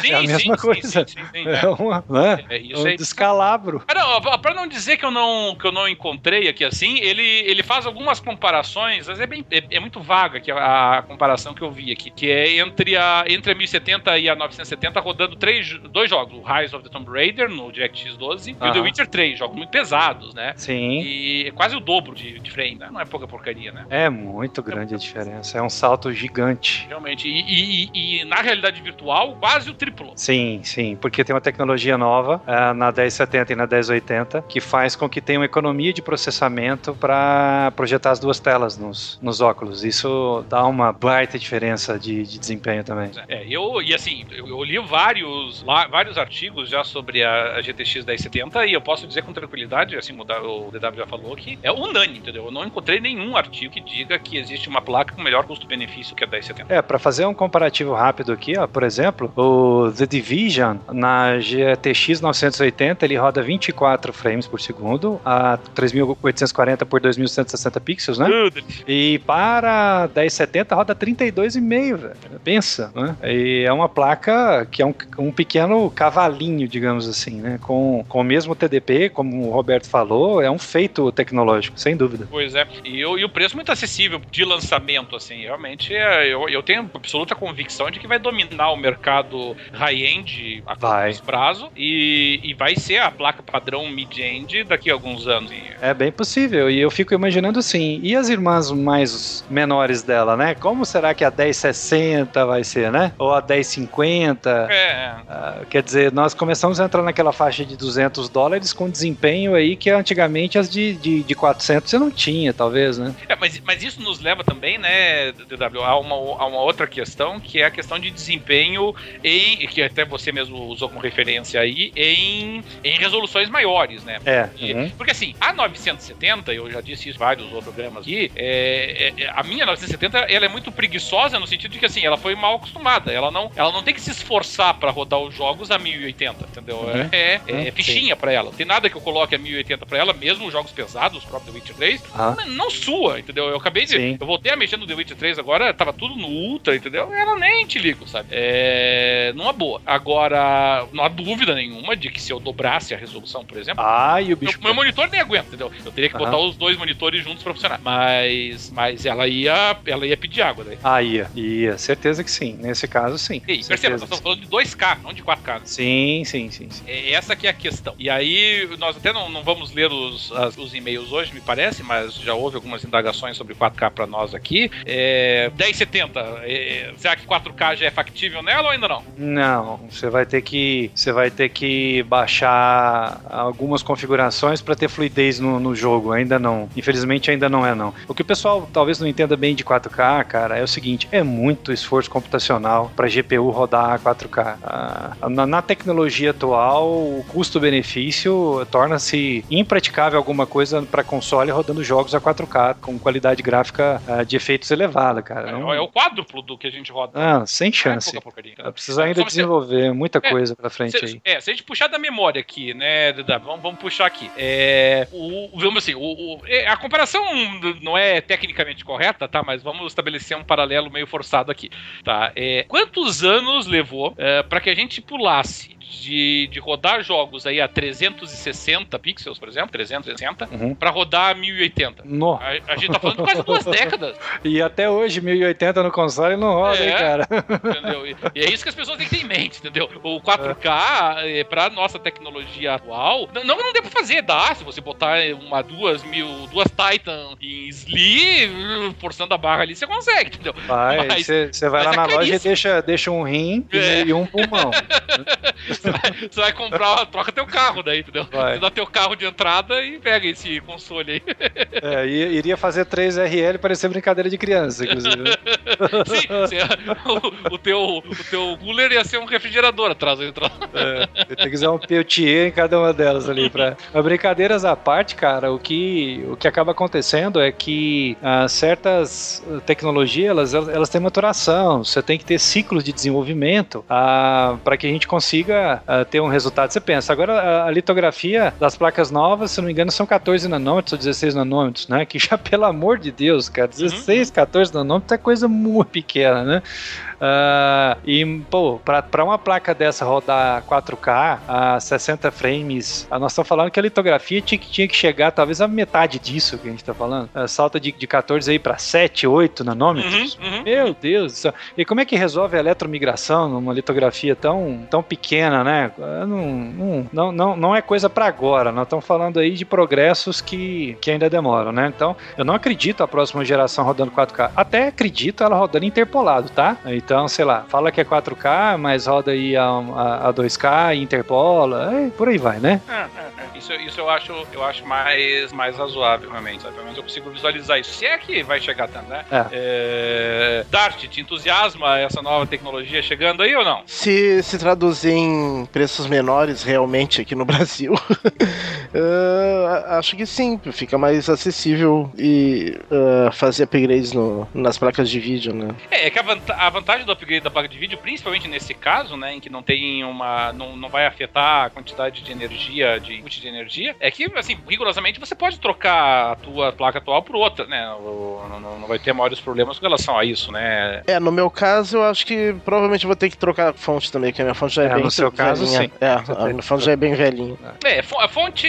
Sim, [laughs] é a mesma sim, coisa. Sim, sim, é, uma, né? é, isso um descalabro. Ah, não, pra não dizer que eu não, que eu não encontrei aqui assim, ele, ele faz algumas comparações, mas é, bem, é, é muito vaga aqui a, a, comparação que eu vi aqui, que é entre a, entre a 1070 e a 970 rodando três, dois jogos, o Rise of the Tomb Raider no DirectX 12 uh -huh. e o The Witcher 3, jogos muito pesados, né? Sim. E é quase o dobro de, de frame, né? Não é pouca porcaria, né? É muito grande a diferença, é um salto gigante. Realmente, e, e, e na realidade virtual, quase o triplo. Sim, sim, porque tem uma tecnologia nova uh, na 1070 e na 1080 que faz com que tenha uma economia de processamento para projetar as duas telas nos, nos óculos. Isso dá uma baita diferença de, de desempenho também. É, eu, e assim, eu, eu li vários, lá, vários artigos já sobre a, a, GTX 1070 e eu posso dizer com tranquilidade, assim, o, o DW já falou que é unânime, entendeu? Eu não encontrei nenhum artigo que diga que existe uma placa com melhor custo-benefício que a 1070. É, para fazer um comparativo rápido aqui, ó, por exemplo, o The Division na GTX 980 ele roda 24 frames por segundo a 3840 por 2160 pixels, né? E para 1070 roda 32,5, velho. Pensa, né? E é uma placa que é um, um pequeno cavalinho, digamos assim, né? Com, com o mesmo TDP, como o Roberto falou, é um feito tecnológico, sem dúvida. Pois é. E, e o preço muito acessível de lançamento, assim, realmente é, eu, eu tenho absoluta convicção de que vai dominar o mercado high-end a vai. prazo e, e vai ser a placa padrão mid-end daqui a alguns anos. É bem possível. E eu fico imaginando assim, e as irmãs mais menores dela, né? Como será que a 1060 vai ser, né? Ou a 1050? É. Uh, quer dizer, nós começamos a entrar naquela faixa de 200 dólares com desempenho aí que antigamente as de, de, de 400 você não tinha, talvez, né? É, mas, mas isso nos leva também, né, DW, a uma, a uma outra questão, que é a questão de desempenho em, que até você mesmo usou como referência aí, em, em resoluções maiores, né? É. Uhum. Porque assim, a 970, eu já disse isso em vários outros programas aqui, é, é, a minha 970 ela é muito preguiçosa no sentido de que assim, ela foi mal acostumada. Ela não, ela não tem que se esforçar para rodar os jogos a 1080, entendeu? Uhum. É, é, uhum. fichinha para ela. Não tem nada que eu coloque a 1080 para ela, mesmo os jogos pesados, os próprios The Witcher 3, não, não, sua, entendeu? Eu acabei de. Sim. Eu voltei a mexer no The Witcher 3 agora, tava tudo no Ultra, entendeu? Ela nem te ligo, sabe? É. Numa boa. Agora, não há dúvida nenhuma de que se eu dobrasse a resolução, por exemplo. Ah, e o bicho. Meu, meu monitor nem aguenta, entendeu? Eu teria que botar os dois monitores juntos pra funcionar. Mas. Mas ela ia. Ela ia pedir água daí. Ah, ia. Ia. Certeza que sim. Nesse caso, sim. E, perceba, nós estamos falando de 2K, não de 4K. Sim, sim, sim, sim. É, essa que é a questão. E aí, nós até não, não vamos ler os, as, os e-mails hoje, me parece, mas já houve algumas indagações sobre 4K para nós aqui. É, 1070, é, será que 4K já é factível nela ou ainda não? Não, você vai ter que você vai ter que baixar algumas configurações para ter fluidez no, no, jogo. Ainda não, infelizmente ainda não é não. O que o pessoal talvez não entenda bem de 4K, cara, é o seguinte: é muito esforço computacional para GPU rodar a 4K. Ah, na, na tecnologia atual, o custo-benefício torna-se impraticável alguma coisa para console rodando jogos a 4K com qualidade gráfica uh, de efeitos elevada, cara. É, não... é, o quádruplo do que a gente roda. Ah, sem chance. É Precisa ainda desenvolver muita é, coisa pra frente se, aí. É, se a gente puxar da memória aqui, né, vamos, vamos puxar aqui. É, o, vamos assim, o, o, é, a comparação não é tecnicamente correta, tá? Mas vamos estabelecer um paralelo meio forçado aqui, tá? É, quantos anos levou é, para que a gente pulasse de, de rodar jogos aí a 360 pixels, por exemplo, 360, uhum. para rodar a 1080. No. A, a, gente tá falando de quase duas [laughs] décadas. E até hoje, 1080 no console não roda. é, hein, cara? Entendeu? E, e, é isso que as pessoas têm que ter em mente, entendeu? O 4K, é. pra nossa tecnologia atual, não não dê pra fazer, dá. Se você botar uma, duas mil, duas Titan em Sli, forçando a barra ali, você consegue, entendeu? Vai, você vai lá é na loja e deixa, deixa um rim é. e um pulmão. [laughs] Você vai, vai, comprar, troca teu carro daí, entendeu? Vai. Você dá teu carro de entrada e pega esse console aí. É, iria fazer 3 RL parecer brincadeira de criança, inclusive. [laughs] Sim, sim o, o, teu, o teu cooler ia ser um refrigerador atrás. atrás. É, tem que usar um Peltier em cada uma delas ali. Pra... Mas brincadeiras à parte, cara, o que, o que acaba acontecendo é que ah, certas tecnologias, elas, elas têm maturação, você tem que ter ciclos de desenvolvimento ah, para que a gente consiga ah, ter um resultado. Você pensa, agora a, a, litografia das placas novas, se não me engano, são 14 nanômetros ou 16 nanômetros, né? Que já, [laughs] pelo amor de Deus, cara, 16, uhum. 14 nanômetros é coisa muito pequena, né? Uh, e, pô, para uma placa dessa rodar 4K a 60 frames, nós estamos falando que a litografia tinha que, tinha que chegar talvez a metade disso que a gente está falando. Uh, salta de, de 14 aí para 7, 8 nanômetros. Uhum, uhum. Meu Deus do céu. E como é que resolve a eletromigração numa litografia tão, tão pequena, né? Não, não, não, não é coisa para agora. Nós estamos falando aí de progressos que, que ainda demoram, né? Então, eu não acredito a próxima geração rodando 4K. Até acredito ela rodando interpolado, tá? Então, sei lá, fala que é 4K, mas roda aí a, a, a 2K, interpola, é, por aí vai, né? É, é, é. Isso, isso eu acho, eu acho mais, mais razoável, realmente. Sabe? Pelo menos eu consigo visualizar isso. Se é que vai chegar tanto, né? É. É... Dart, te entusiasma essa nova tecnologia chegando aí ou não? Se se traduzir em preços menores realmente aqui no [laughs] Brasil, uh, [laughs] acho que sim, fica mais acessível e uh, fazer upgrades no, nas placas de vídeo, né? É, é que a, vanta a vantagem vantagem do upgrade da placa de vídeo, principalmente nesse caso, né, em que não tem uma. não, não vai afetar a quantidade de energia, de input de energia, é que, assim, rigorosamente você pode trocar a tua placa atual por outra, né? Não, não, não vai ter maiores problemas com relação a isso, né? É, no meu caso, eu acho que provavelmente vou ter que trocar a fonte também, que a minha fonte já é, é bem No seu caso, sim. É, a minha fonte já é bem velhinha. É, a fonte.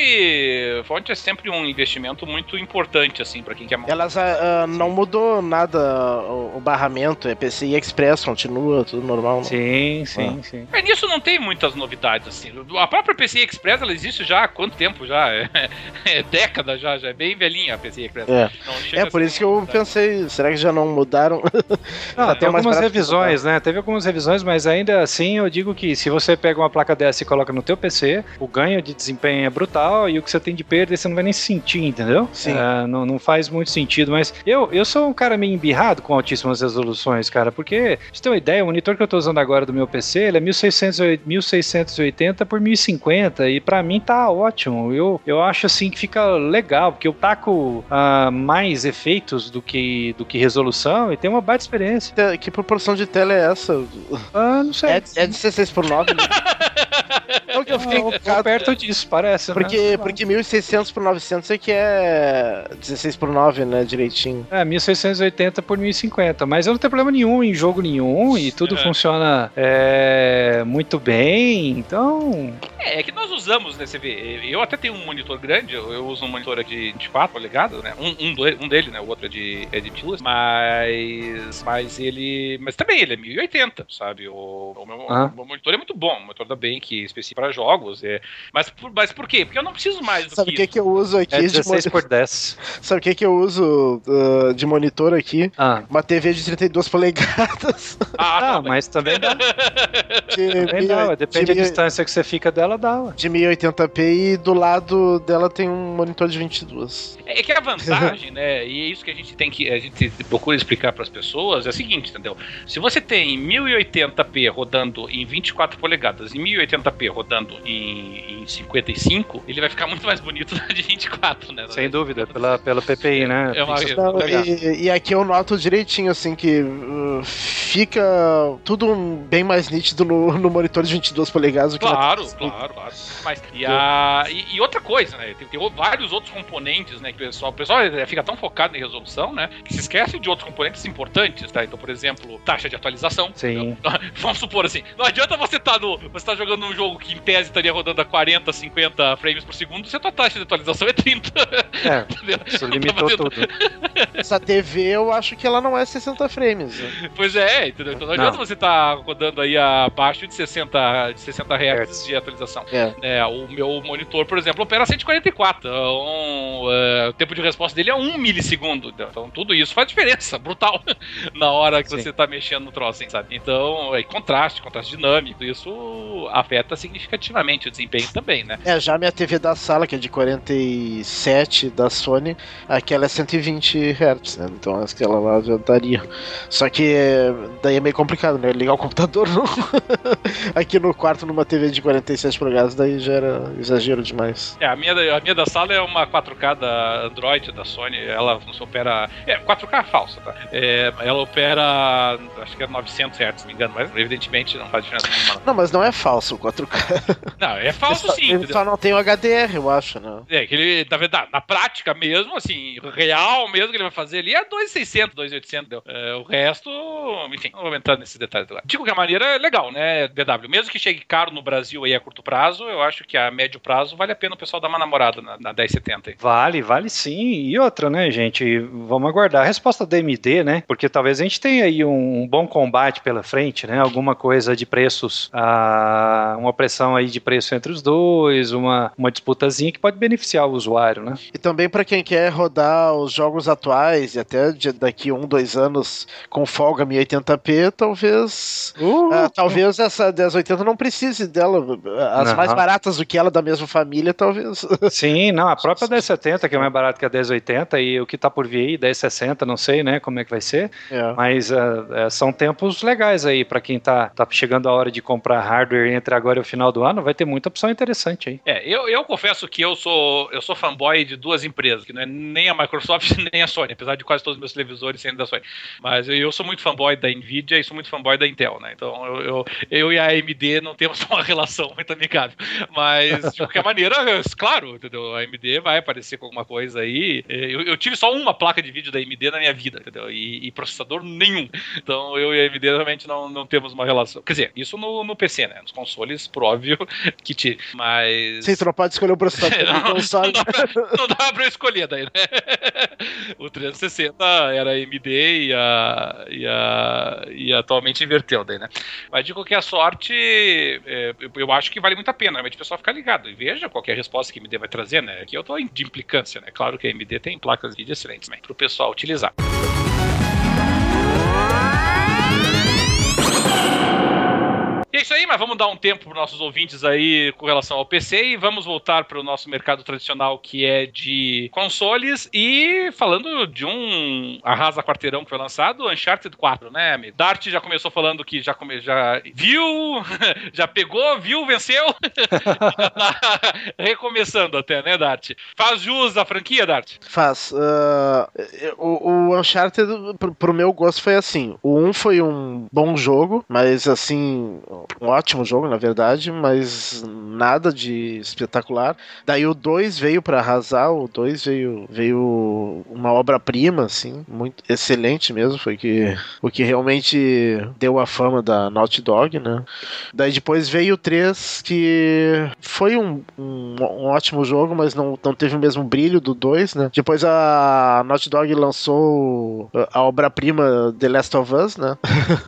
fonte é sempre um investimento muito importante, assim, para quem quer montar. Elas uh, não mudou nada o, o barramento, é PCI Express continua tudo normal. Não? Sim, sim, ah. sim. É, nisso não tem muitas novidades, assim. A própria PCI Express, ela existe já há quanto tempo já? [laughs] É, é década já, já é bem velhinha a PCI Express. É, é por isso que eu pensei, será que já não mudaram? Não, tem algumas revisões, né? Teve algumas revisões, mas ainda assim eu digo que se você pega uma placa dessa e coloca no teu PC, o ganho de desempenho é brutal e o que você tem de perda você não vai nem sentir, entendeu? Sim. É, não, não faz muito sentido, mas eu, eu sou um cara meio embirrado com altíssimas resoluções, cara, porque você tem uma ideia, o monitor que eu estou usando agora do meu PC, ele é 1680 por 1050 e para mim tá ótimo. Eu, eu acho assim que fica legal, porque eu taco uh, mais efeitos do que, do que resolução e tem uma baita experiência. Que proporção de tela é essa? Ah, não sei. É, é de 16 por 9, né? [laughs] É o que eu fiquei ah, perto disso, parece, porque, né? Porque 1600 por 900 é que é 16 por 9, né, direitinho. É, 1680 por 1050, mas eu não tenho problema nenhum em jogo nenhum e tudo é. funciona é, muito bem, então... É, é que nós usamos nesse eu até tenho um monitor grande, eu uso um monitor de 24 polegadas, né, um, um, um dele, né, o outro é de, é de mas, mas ele, mas também ele é 1080, sabe, o, o, meu, ah. o meu monitor é muito bom, o monitor da Bank específico para jogos, é, mas, por, mas por quê? Porque eu não preciso mais do Sabe o que, que eu uso aqui? É 16 de por 10. [laughs] Sabe o que, que eu uso uh, de monitor aqui? Ah. Uma TV de 32 polegadas. [laughs] Ah, ah mas também dá. [laughs] De, também dá, depende de da distância que você fica dela, dá. De 1080p e do lado dela tem um monitor de 22. É, é que a vantagem, né, e é isso que a gente tem que, a gente procura explicar para as pessoas, é o seguinte, entendeu? Se você tem 1080p rodando em 24 polegadas e 1080p rodando em, em 55, ele vai ficar muito mais bonito [laughs] de 24, né? Sem dúvida, pela, pela PPI, né? É uma, Não, e, e, aqui eu noto direitinho, assim, que uh, fica tudo bem mais nítido no, no monitor de 22 polegadas. Claro, claro. claro, claro. Mas, e, a, e, e outra coisa, né? Tem, tem, vários outros componentes, né? Que o pessoal, o pessoal fica tão focado em resolução, né? Que se esquece de outros componentes importantes, tá? Então, por exemplo, taxa de atualização. Sim. Então, [laughs] vamos supor assim, não adianta você estar tá no. Você tá jogando um jogo que em tese estaria rodando a 40, 50 frames por segundo, se a tua taxa de atualização é 30. É, [laughs] isso limitou tudo. [laughs] Essa TV eu acho que ela não é 60 frames. Né? Pois é, entendeu? Então não adianta não. você estar tá rodando aí abaixo de 60, de 60 Hz de atualização. É. é. o meu monitor, por exemplo, opera 144. Então, uh, o tempo de resposta dele é 1 milissegundo. Então, tudo isso faz diferença brutal [laughs] na hora que Sim. você está mexendo no troço, sabe? Então, é contraste, contraste dinâmico, isso afeta significativamente o desempenho também, né? É, já minha TV da sala, que é de 47 da Sony, aquela é 120 Hz, né? Então, aquela lá já daria. Só que daí é meio complicado, né? Ligar o computador [laughs] aqui no quarto numa TV de 47 polegadas, daí já era exagero demais. É, a minha, a minha da sala é uma 4K da Android da Sony, ela opera. É, 4K falsa, tá? É, ela opera, acho que é 900 Hz, se não me engano, mas evidentemente não faz diferença nenhuma. Não, mas não é falso o 4K. Não, é falso sim. Ele só não tem o HDR, eu acho, né? É, que ele, na verdade, na prática mesmo, assim, real mesmo que ele vai fazer ali é 2,600, 2,800. É, o resto, enfim, não vou entrar nesse detalhe agora. De qualquer maneira, é legal, né, DW? Mesmo que chegue caro no Brasil aí a curto prazo, eu acho que a médio prazo vale a pena o pessoal dar uma namorada na, na 1070 aí. Vale, vale sim. E outra, né, gente? Vamos aguardar a resposta da AMD, né? Porque talvez a gente tenha aí um bom combate pela frente, né? Alguma coisa de preços, ah, uma pressão aí de preço entre os dois, uma, uma disputazinha que pode beneficiar o usuário, né? E também para quem quer rodar os jogos atuais e até daqui um, dois anos com folga 1080p, talvez uh, uh, talvez essa 1080 não precise dela. As não. mais baratas do que ela da mesma família, talvez. [laughs] Sim, não, a própria 1070 que é mais barata que a 1080 e o que tá por vir aí 1060, não sei, né, como é que vai ser. É. Mas uh, são tempos legais aí para quem tá, tá chegando a hora de comprar hardware entre agora e o final do ano, vai ter muita opção interessante aí. É, eu, eu confesso que eu sou eu sou fanboy de duas empresas, que não é nem a Microsoft [laughs] nem a Sony, apesar de quase todos os meus televisores serem da Sony. Mas eu, eu sou muito fanboy da Nvidia e sou muito fanboy da Intel, né? Então eu, eu, eu e a AMD não temos [laughs] uma relação muito amigável. Mas, de qualquer [laughs] maneira, claro, entendeu? A AMD vai aparecer com alguma coisa aí. Eu, eu tive só uma placa de vídeo da AMD na minha vida, entendeu? E, e, processador nenhum. Então eu e a AMD realmente não, não temos uma relação. Quer dizer, isso no, no PC, né? Nos consoles, por óbvio, que te. Mas. Sim, tu não pode escolher o processador [laughs] não, console. Não dá, pra, não dá pra eu escolher daí, né? [laughs] O 360 era AMD e a, e a, e atualmente inverteu daí, né? Mas de qualquer sorte, é, eu, eu, acho que vale muito a pena realmente o pessoal ficar ligado e veja qualquer resposta que a AMD vai trazer, né? Aqui eu tô de implicância, né? Claro que a AMD tem placas de vídeo excelentes, né? Para o pessoal utilizar. E é isso aí, mas vamos dar um tempo para os nossos ouvintes aí com relação ao PC e vamos voltar para o nosso mercado tradicional que é de consoles e falando de um arrasa quarteirão que foi lançado, Uncharted 4, né, amigo? Dart já começou falando que já, come, já viu, [laughs] já pegou, viu, venceu, [laughs] recomeçando até, né, Dart? Faz jus à franquia, Dart? Faz. Uh, o, o Uncharted, pro, pro meu gosto, foi assim. O 1 foi um bom jogo, mas assim um ótimo jogo, na verdade, mas nada de espetacular. Daí o 2 veio para arrasar, o 2 veio, veio uma obra-prima, assim, muito excelente mesmo, foi que, o que realmente deu a fama da Naughty Dog, né? Daí depois veio o 3, que foi um, um, um ótimo jogo, mas não, não teve o mesmo brilho do 2, né? Depois a Naughty Dog lançou a obra-prima The Last of Us, né?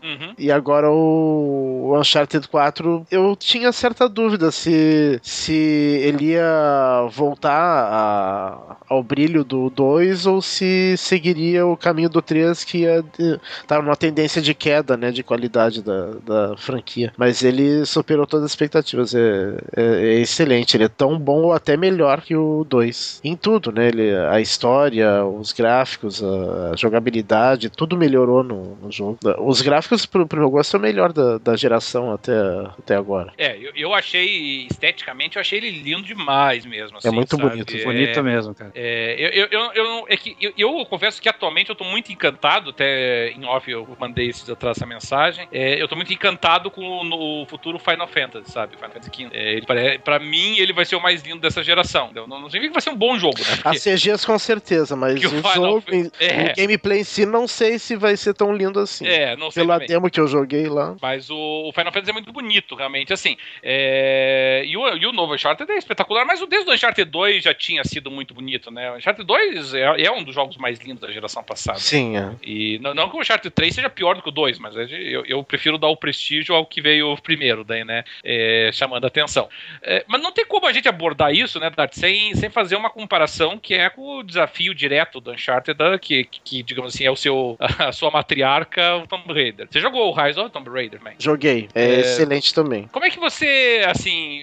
Uhum. [laughs] e agora o Uncharted Uncharted 4, eu tinha certa dúvida se, se ele ia voltar a, ao brilho do 2 ou se seguiria o caminho do 3 que ia estar numa tendência de queda, né, de qualidade da, da franquia. Mas ele superou todas as expectativas, é, é, é excelente, ele é tão bom ou até melhor que o 2. Em tudo, né, ele, a história, os gráficos, a, a jogabilidade, tudo melhorou no, no, jogo. Os gráficos, pro, pro meu gosto, são o melhor da, da geração até, até agora. É, eu, eu achei, esteticamente, eu achei ele lindo demais mesmo. Assim, é muito sabe? bonito. É, bonito mesmo, cara. É, eu, eu, eu, é que eu, eu, confesso que atualmente eu tô muito encantado, até em off eu mandei esse, atrás essa mensagem, é, eu tô muito encantado com o, o futuro Final Fantasy, sabe? Final Fantasy XV. É, ele, pra mim, ele vai ser o mais lindo dessa geração. Não, não significa que vai ser um bom jogo, né? Porque... As CGs com certeza, mas [laughs] o, o jogo, é. o gameplay em si, não sei se vai ser tão lindo assim. É, não sei. Pela demo que eu joguei lá. Mas o, o Final Fantasy é muito bonito, realmente. Assim, é... e, o, e o novo Uncharted é espetacular, mas o desde o Uncharted 2 já tinha sido muito bonito, né? O Uncharted 2 é, é um dos jogos mais lindos da geração passada. Sim, é. E não, não que o Uncharted 3 seja pior do que o 2, mas eu, eu prefiro dar o prestígio ao que veio primeiro, daí, né? É, chamando a atenção. É, mas não tem como a gente abordar isso, né, Dart, sem, sem fazer uma comparação que é com o desafio direto do Uncharted, que, que, que digamos assim, é o seu, [laughs] a sua matriarca, o Tomb Raider. Você jogou o Rise of Tomb Raider, man? Joguei. É, é, excelente também. Como é que você, assim,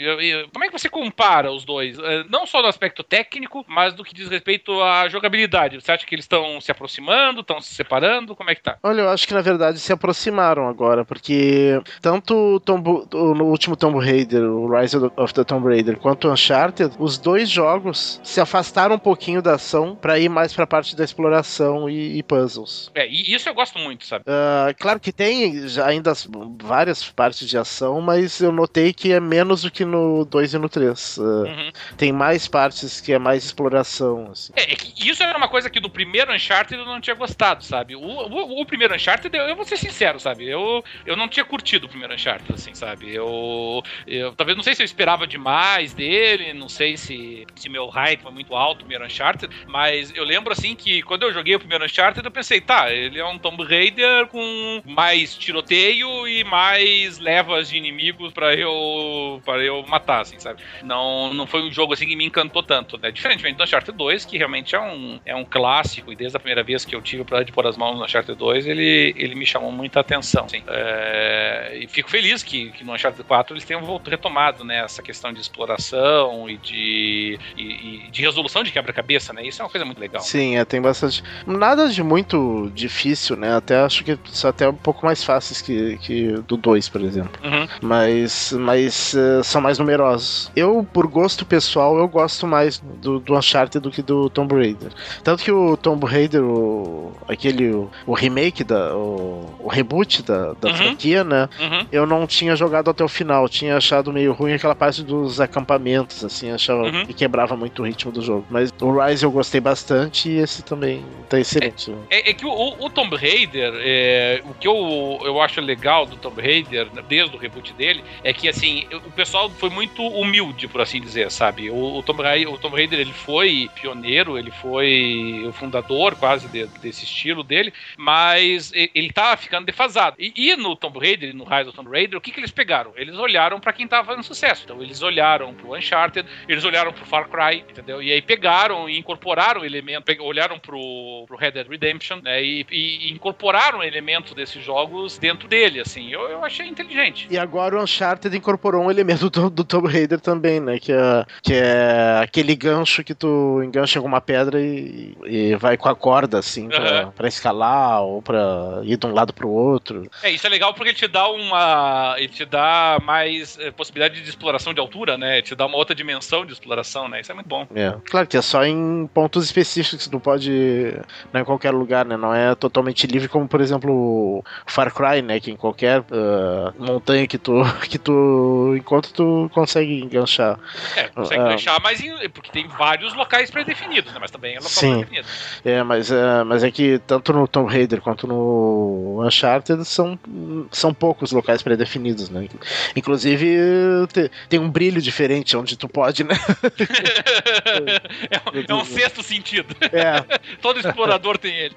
como é que você compara os dois? É, não só do aspecto técnico, mas do que diz respeito à jogabilidade. Você acha que eles estão se aproximando, estão se separando? Como é que tá? Olha, eu acho que na verdade se aproximaram agora, porque tanto Tomb, no último Tomb Raider, o Rise of the Tomb Raider, quanto o Uncharted, os dois jogos se afastaram um pouquinho da ação para ir mais pra parte da exploração e, e puzzles. É, e isso eu gosto muito, sabe? Uh, claro que tem ainda várias partes de ação, mas eu notei que é menos do que no 2 e no 3. Uh, uhum. Tem mais partes que é mais exploração. Assim. É, é isso era uma coisa que do primeiro Uncharted eu não tinha gostado, sabe? O, o, o primeiro Uncharted, eu, eu, vou ser sincero, sabe? Eu, eu não tinha curtido o primeiro Uncharted, assim, sabe? Eu, eu talvez não sei se eu esperava demais dele, não sei se, se meu hype foi muito alto o primeiro Uncharted, mas eu lembro assim que quando eu joguei o primeiro Uncharted, eu pensei, tá, ele é um Tomb Raider com mais tiroteio e mais levas de inimigos para eu para eu matar, assim, sabe? Não, não foi um jogo assim que me encantou tanto, né? Diferentemente do Uncharted 2, que realmente é um, é um clássico, e desde a primeira vez que eu tive para de pôr as mãos no Uncharted 2, ele, ele me chamou muita atenção. Assim. É, e fico feliz que, que no Uncharted 4 eles tenham retomado né, essa questão de exploração e de, e, e de resolução de quebra-cabeça, né? Isso é uma coisa muito legal. Sim, é, tem bastante. Nada de muito difícil, né? Até acho que são até um pouco mais fáceis que, que do 2, por exemplo. Uhum. Mas, mas uh, são mais numerosos. Eu, por gosto pessoal, eu gosto mais do, do Uncharted do que do Tomb Raider. Tanto que o Tomb Raider, o, aquele, o, o remake, da, o, o reboot da, da uhum. franquia, né? Uhum. Eu não tinha jogado até o final. Tinha achado meio ruim aquela parte dos acampamentos, assim. Achava uhum. que quebrava muito o ritmo do jogo. Mas o Rise eu gostei bastante e esse também tá excelente. É, é, é que o, o, Tomb Raider, é, o que eu, eu acho legal do Tomb Raider, desde o reboot dele, é que, assim, o pessoal foi muito humilde, por assim dizer, sabe? O, o, Tomb, Raider, o Raider, ele foi pioneiro, ele foi o fundador quase de, desse estilo dele, mas ele tava ficando defasado. E, e no Tomb Raider, no Rise of Tomb Raider, o que, que eles pegaram? Eles olharam para quem tava fazendo sucesso. Então, eles olharam pro Uncharted, eles olharam pro Far Cry, entendeu? E aí pegaram e incorporaram elementos, olharam pro, pro Red Dead Redemption, né? E, e, incorporaram elementos desses jogos dentro dele, assim. Eu, eu achei inteligente. E agora o Uncharted incorporou um elemento do, do Tomb Raider também, né? Que é, que é aquele gancho que tu engancha alguma pedra e, e vai com a corda, assim, pra, uhum. pra escalar ou pra ir de um lado pro outro. É, isso é legal porque ele te dá uma. Ele te dá mais é, possibilidade de exploração de altura, né? Ele te dá uma outra dimensão de exploração, né? Isso é muito bom. É. Claro que é só em pontos específicos, não pode. Não é em qualquer lugar, né? Não é totalmente livre, como por exemplo o Far Cry, né? Que em qualquer uh, montanha que tu, [laughs] que tu encontra, tu consegue enganchar. É, consegue uh, enganchar, mas em, porque tem vários locais pré-definidos, né? Mas também é local pré-definido. É, mas, uh, mas é que tanto no Tomb Raider quanto no Uncharted são, são poucos locais pré-definidos, né? Inclusive tem um brilho diferente onde tu pode, né? [laughs] é, um, é um sexto sentido. É. [laughs] Todo explorador tem ele.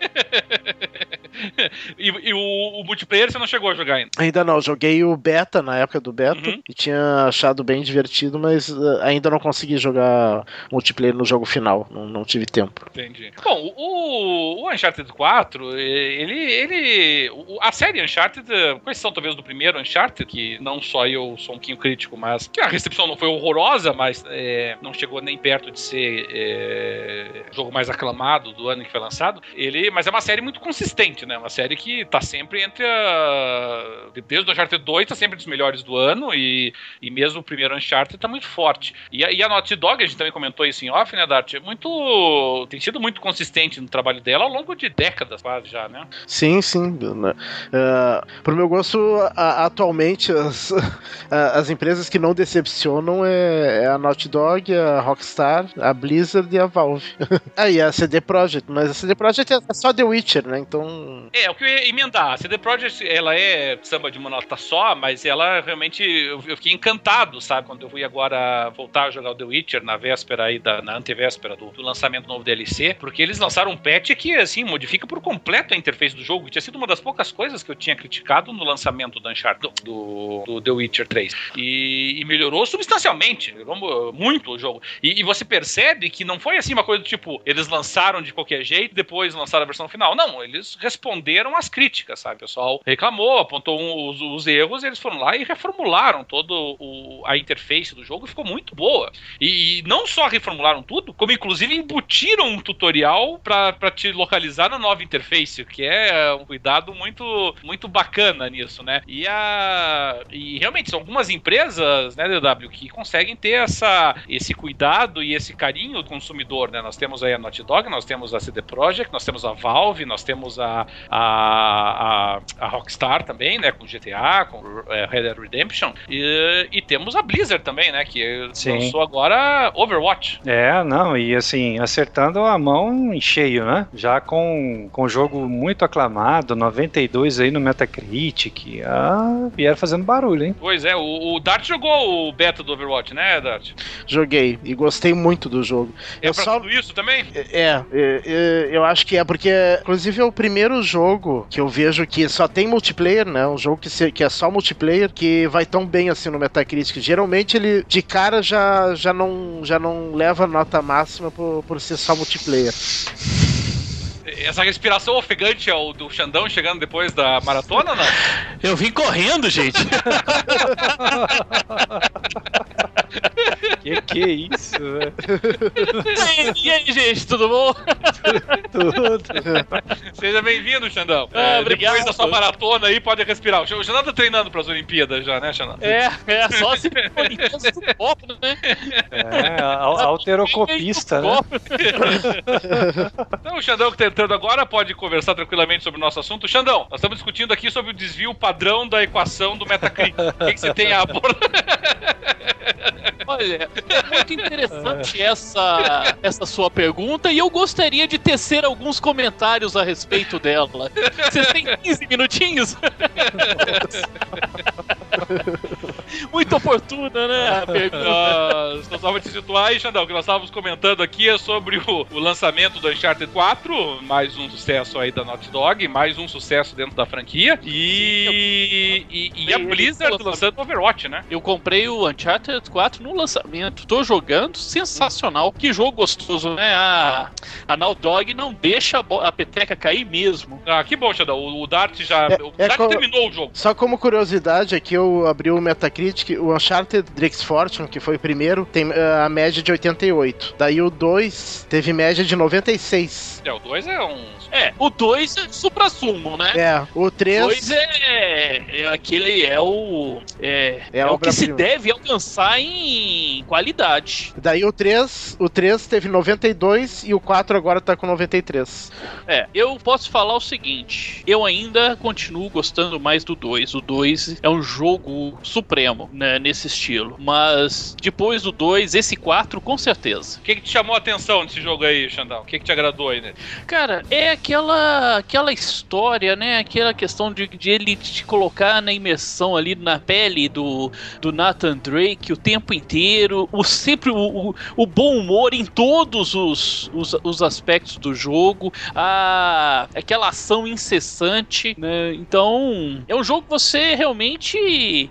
e, e o, o, multiplayer você não chegou a jogar ainda? Ainda não, joguei o beta na época do beta uhum. e tinha achado bem divertido, mas uh, ainda não consegui jogar multiplayer no jogo final, não, não tive tempo. Entendi. Bom, o, o Uncharted 4, ele, ele. A série Uncharted, com exceção talvez do primeiro Uncharted, que não só eu sou um pouquinho crítico, mas que a recepção não foi horrorosa, mas é, não chegou nem perto de ser é, jogo mais aclamado do ano que foi lançado. Ele, mas é uma série muito consistente, né? Uma série que tá sempre entre a. Desde o Uncharted 2 tá sempre dos melhores do ano e, e mesmo o primeiro Uncharted tá muito forte. E a, e a Naughty Dog, a gente também comentou isso em off, né, Dart? É muito. tem sido muito consistente no trabalho dela ao longo de décadas quase já, né? Sim, sim. Uh, pro meu gosto, a, atualmente, as, a, as empresas que não decepcionam é, é, a Naughty Dog, a Rockstar, a Blizzard e a Valve. [laughs] Aí ah, a CD Projekt, mas a CD Projekt é só The Witcher, né? Então. É, o que eu ia emendar. A CD Projekt, ela é samba de uma nota só, mas ela realmente. Eu, fiquei encantado, sabe? Quando eu fui agora voltar a jogar o The Witcher na véspera aí, da, na antevéspera do, do lançamento do novo DLC, porque eles lançaram um patch que, assim, modifica por completo a interface do jogo. Tinha sido uma das poucas coisas que eu tinha criticado no lançamento do Uncharted, do, do The Witcher 3. E, e, melhorou substancialmente, melhorou muito o jogo. E, e, você percebe que não foi assim uma coisa do tipo, eles lançaram de qualquer jeito, depois lançaram a versão final. Não, eles responderam às críticas, sabe? O pessoal reclamou, apontou um, os, os, erros, eles foram lá e reformularam toda a interface do jogo e ficou muito boa. E, e não só reformularam tudo, como inclusive embutiram um tutorial para te localizar na nova interface, que é um cuidado muito, muito bacana nisso, né? E, a, e realmente são algumas empresas, né, DW, que conseguem ter essa, esse cuidado e esse carinho do consumidor, né? Nós temos aí a Naughty Dog, nós temos a CD Projekt, nós temos a Valve, nós temos a, a, a, a Rockstar também, né, com GTA, com é, Red Dead Redemption, e, e temos a Blizzard também, né, que Sim. lançou agora Overwatch. É, não, e assim, acertando a mão em cheio, né? Já com, com jogo muito aclamado, 92 aí no Metacritic, ah, vieram fazendo barulho, hein? Pois é, o, o Dart jogou o beta do Overwatch, né, Dart? Joguei, e gostei muito do jogo. É eu pra só... tudo isso também? É, é, é, eu acho que é, porque, inclusive, é o primeiro jogo que eu vejo que só tem multiplayer, né? Um jogo que, que é só multiplayer, que vai tão bem assim no Metacritic. Geralmente ele, de cara, já, já, não, já não leva nota máxima por, por ser só multiplayer. Essa respiração ofegante é o do Xandão chegando depois da maratona, não? Eu vim correndo, gente. que que é isso, velho? E aí, gente, tudo bom? tudo. Seja bem-vindo, Xandão. Ah, é, obrigado. Depois da sua maratona aí, pode respirar. O Xandão tá treinando pras Olimpíadas já, né, Xandão? É, é só se Olimpíadas do copo, né? É, alterocopista, né? Então, o Xandão que entrando agora pode conversar tranquilamente sobre o nosso assunto. Xandão, nós estamos discutindo aqui sobre o desvio padrão da equação do Metacritic. [laughs] O que, que você tem a abordar? Olha, é muito interessante essa, essa sua pergunta e eu gostaria de tecer alguns comentários a respeito dela. Vocês têm 15 minutinhos? [laughs] [laughs] [laughs] Muito oportuna, né? [laughs] Nós, nós vamos te situar aí, Xandão, que nós estávamos comentando aqui é sobre o, o, lançamento do Uncharted 4, mais um sucesso aí da Naughty Dog, mais um sucesso dentro da franquia, e, e, e a Blizzard lançando o Overwatch, né? Eu comprei o Uncharted 4 no lançamento, tô jogando, sensacional. Que jogo gostoso, né? A, a Naughty Dog não deixa a peteca cair mesmo. Ah, que bom, Xandão. O, o Dart já. É, o é Dart terminou o jogo. Só como curiosidade, aqui eu abri o Metacritic, o Uncharted Drake's Fortune, que foi o primeiro, tem uh, a média de 88. Daí o 2 teve média de 96. É, o 2 é um é, o 2 é supra-sumo, né? É, o 3. O 2 é, é aquele, é o. É, é, é o que se deve alcançar em qualidade. Daí o 3, o 3 teve 92 e o 4 agora tá com 93. É, eu posso falar o seguinte: eu ainda continuo gostando mais do 2. O 2 é um jogo supremo, né, nesse estilo. Mas depois do 2, esse 4, com certeza. O que, que te chamou a atenção nesse jogo aí, Xandão? O que, que te agradou aí nele? Cara, é aquela aquela história, né? Aquela questão de, de ele te colocar na imersão ali na pele do, do Nathan Drake o tempo inteiro, o sempre o, o, o bom humor em todos os, os, os, aspectos do jogo, a aquela ação incessante, né? Então é um jogo que você realmente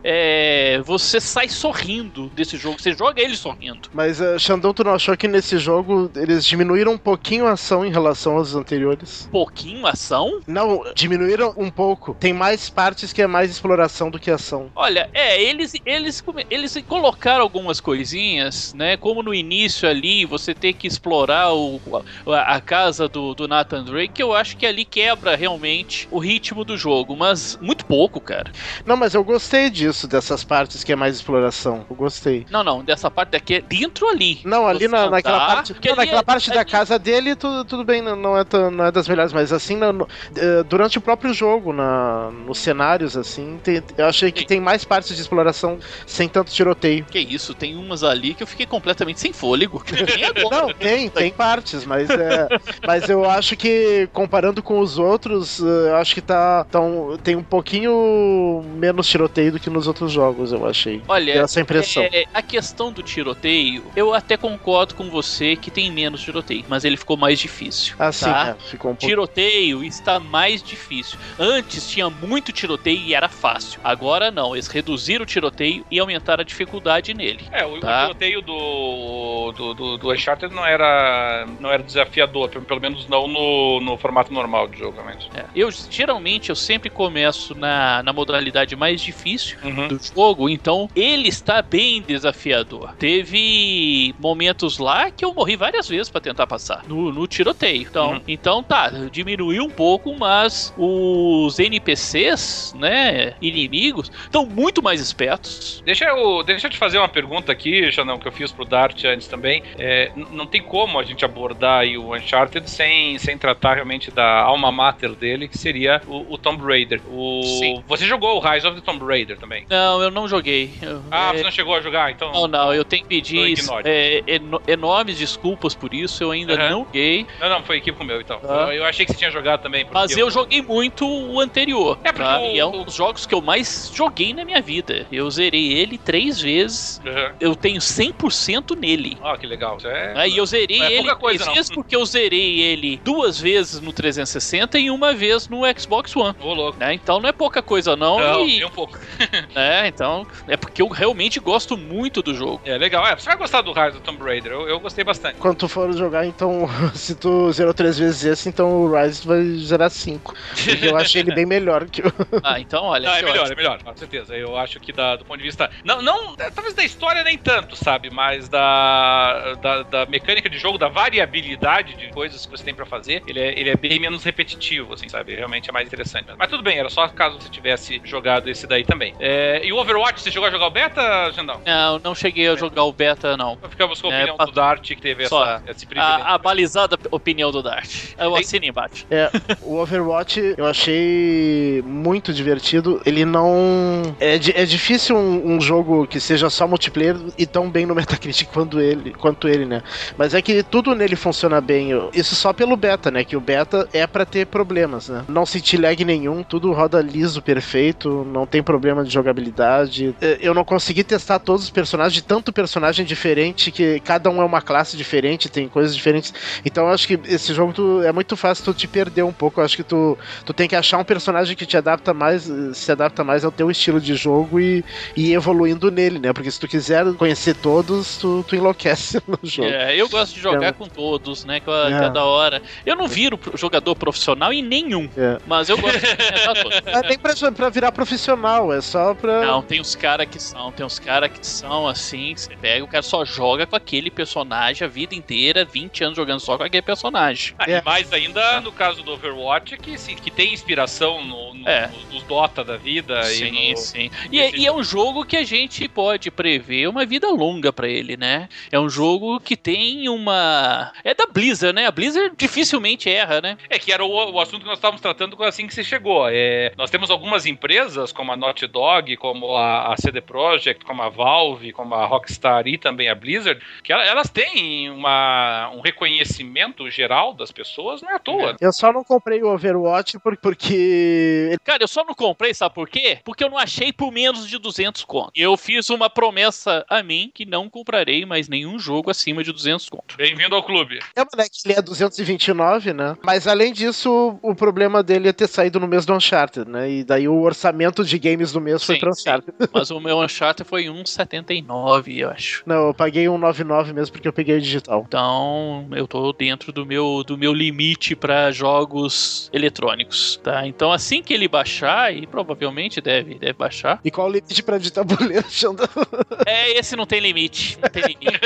é, você sai sorrindo desse jogo, você joga ele sorrindo. Mas uh, Xandão, tu não achou que nesse jogo eles diminuíram um pouquinho a ação em relação aos anteriores? pouquinho ação? Não, diminuíram um pouco. Tem mais partes que é mais exploração do que ação. Olha, é, eles eles eles colocaram algumas coisinhas, né? Como no início ali, você ter que explorar o, a, a casa do, do Nathan Drake, que eu acho que ali quebra realmente o ritmo do jogo, mas muito pouco, cara. Não, mas eu gostei gostei disso, dessas partes que é mais exploração. Eu gostei. Não, não, dessa parte daqui é dentro ali. Não, ali na, naquela parte, não, naquela é, parte da casa dele, tudo, tudo bem, não é, tão, não é das melhores, mas assim, no, eh, durante o próprio jogo, na, nos cenários, assim, tem, eu achei que tem mais partes de exploração sem tanto tiroteio. Que isso, tem umas ali que eu fiquei completamente sem fôlego. [laughs] não, tem, tem partes, mas, é, mas eu acho que comparando com os outros, eh, eu acho que tá, tão, tem um pouquinho menos tiroteio do que nos outros jogos, eu achei. Olha, essa impressão. É, a questão do tiroteio, eu até concordo com você que tem menos tiroteio, mas ele ficou mais difícil. Ah, sim, tá? é, ficou um pouco... Tiroteio está mais difícil. Antes tinha muito tiroteio e era fácil. Agora não, eles reduziram o tiroteio e aumentaram a dificuldade nele. É, o, tá? o tiroteio do, do, do, do Uncharted não era, não era desafiador, pelo menos não no, no formato normal de jogo. É. Eu geralmente eu sempre começo na, na modalidade mais difícil uhum. do jogo, então ele está bem desafiador. Teve momentos lá que eu morri várias vezes para tentar passar no, no tiroteio. Então, uhum. então tá, diminuiu um pouco, mas os NPCs, né, inimigos, estão muito mais espertos. Deixa eu, deixa eu te fazer uma pergunta aqui, Janão, que eu fiz pro Dart antes também. É, não tem como a gente abordar o Uncharted sem, sem tratar realmente da alma mater dele, que seria o, o Tomb Raider. O... Sim. Você jogou o Rise of the Tomb Raider também? Não, eu não joguei. Ah, é... você não chegou a jogar? Então. Não, não, eu tenho que pedir é, enormes desculpas por isso, eu ainda uhum. não joguei. Não, não, foi equipe meu então. Ah. Eu, eu, achei que você tinha jogado também. Mas eu, eu, joguei muito o anterior. É, porque tá? o... E é um dos jogos que eu mais joguei na minha vida. Eu zerei ele três vezes. Uhum. Eu tenho 100% nele. Ah, que legal. Isso é... Aí eu zerei é ele três vezes porque eu zerei ele duas vezes no 360 e uma vez no Xbox One. Ô, louco. Né? Então não é pouca coisa, não. Não, e... um pouco. [laughs] é, então. É porque eu realmente gosto muito do jogo. É legal. É, você vai gostar do Rise do Tomb Raider. Eu, eu gostei bastante. Quando tu for jogar, então, [laughs] se tu zerou três vezes esse, então o Rise vai zerar cinco. Porque eu achei ele bem melhor que o. [laughs] Ah, então olha. Não, é melhor, é melhor, com certeza. Eu acho que da, do ponto de vista. Não, não, é, talvez da história nem tanto, sabe? Mas da, da, da mecânica de jogo, da variabilidade de coisas que você tem para fazer, ele é, ele é bem menos repetitivo, assim, sabe? Realmente é mais interessante. Mas tudo bem, era só caso você tivesse jogado esse daí também. É, e o Overwatch, você chegou a jogar o beta, Jandão? Não, não cheguei a jogar o beta, não. Ficamos com a é, opinião é, do Dart, que teve só, essa, esse privilégio. A, a balizada opinião do Dart. Eu assino embaixo. É, o Overwatch eu achei muito divertido. Ele não. É, é difícil um, um, jogo que seja só multiplayer e tão bem no Metacritic [laughs] quanto ele, quanto ele, né? Mas é que tudo nele funciona bem. Isso só pelo beta, né? Que o beta é para ter problemas, né? Não senti lag nenhum, tudo roda liso, perfeito, não tem problema de jogabilidade. É, eu não consegui testar todos os personagens, de tanto personagem diferente que cada um é uma classe diferente, tem coisas diferentes. Então eu acho que esse jogo tu, é muito fácil tu te perder um pouco. Eu acho que tu, tu tem que achar um personagem que te adapta mais, se adapta mais ao teu estilo de jogo e, e ir evoluindo nele, né? Porque se tu quiser conhecer todos, tu, tu enlouquece [laughs] no jogo. É, eu gosto de jogar é. com todos, né? Que é, é da hora. Eu não viro jogador profissional em nenhum, é. mas eu gosto de [laughs] todos. É nem pra, pra virar profissional, é só pra. Não, tem uns caras que são, tem uns caras que são assim, você pega, o cara só joga com aquele personagem a vida inteira, 20 anos jogando só com aquele personagem. Ah, é. E mais ainda no caso do Overwatch, que, sim, que tem inspiração no, no, é. nos Dota da vida. Sim, e no, sim. E, é, e, é um jogo que a gente pode prever uma vida longa para ele, né? É um jogo que tem uma. É da Blizzard, né? A Blizzard dificilmente erra, né? É que era o, o assunto que nós estávamos tratando assim que você chegou. É, nós temos algumas empresas, como a Naughty Dog, como a, a CD Projekt, como a Valve, como a Rockstar e também a Blizzard, que elas têm uma, um reconhecimento geral das pessoas, não é à toa. Eu só não comprei o Overwatch porque. Cara, eu só não comprei, sabe por quê? Porque eu não achei por menos de 200 conto. Eu fiz uma promessa a mim que não comprarei mais nenhum jogo acima de 200 conto. Bem-vindo ao clube. É, mas ele é 229, né? Mas além disso, o problema dele é ter saído no mês do Uncharted, né? E daí o orçamento de games do mês sim, foi pro Uncharted. Mas o meu Uncharted foi 1,79, eu acho. Não, eu paguei 1,99 mesmo porque eu peguei o digital. Então, eu tô dentro do meu, do meu limite para jogos eletrônicos, tá? Então, assim que ele baixar, e provavelmente deve, deve baixar. E qual o limite pra de tabuleiro, [laughs] É, esse não tem limite. Não tem limite.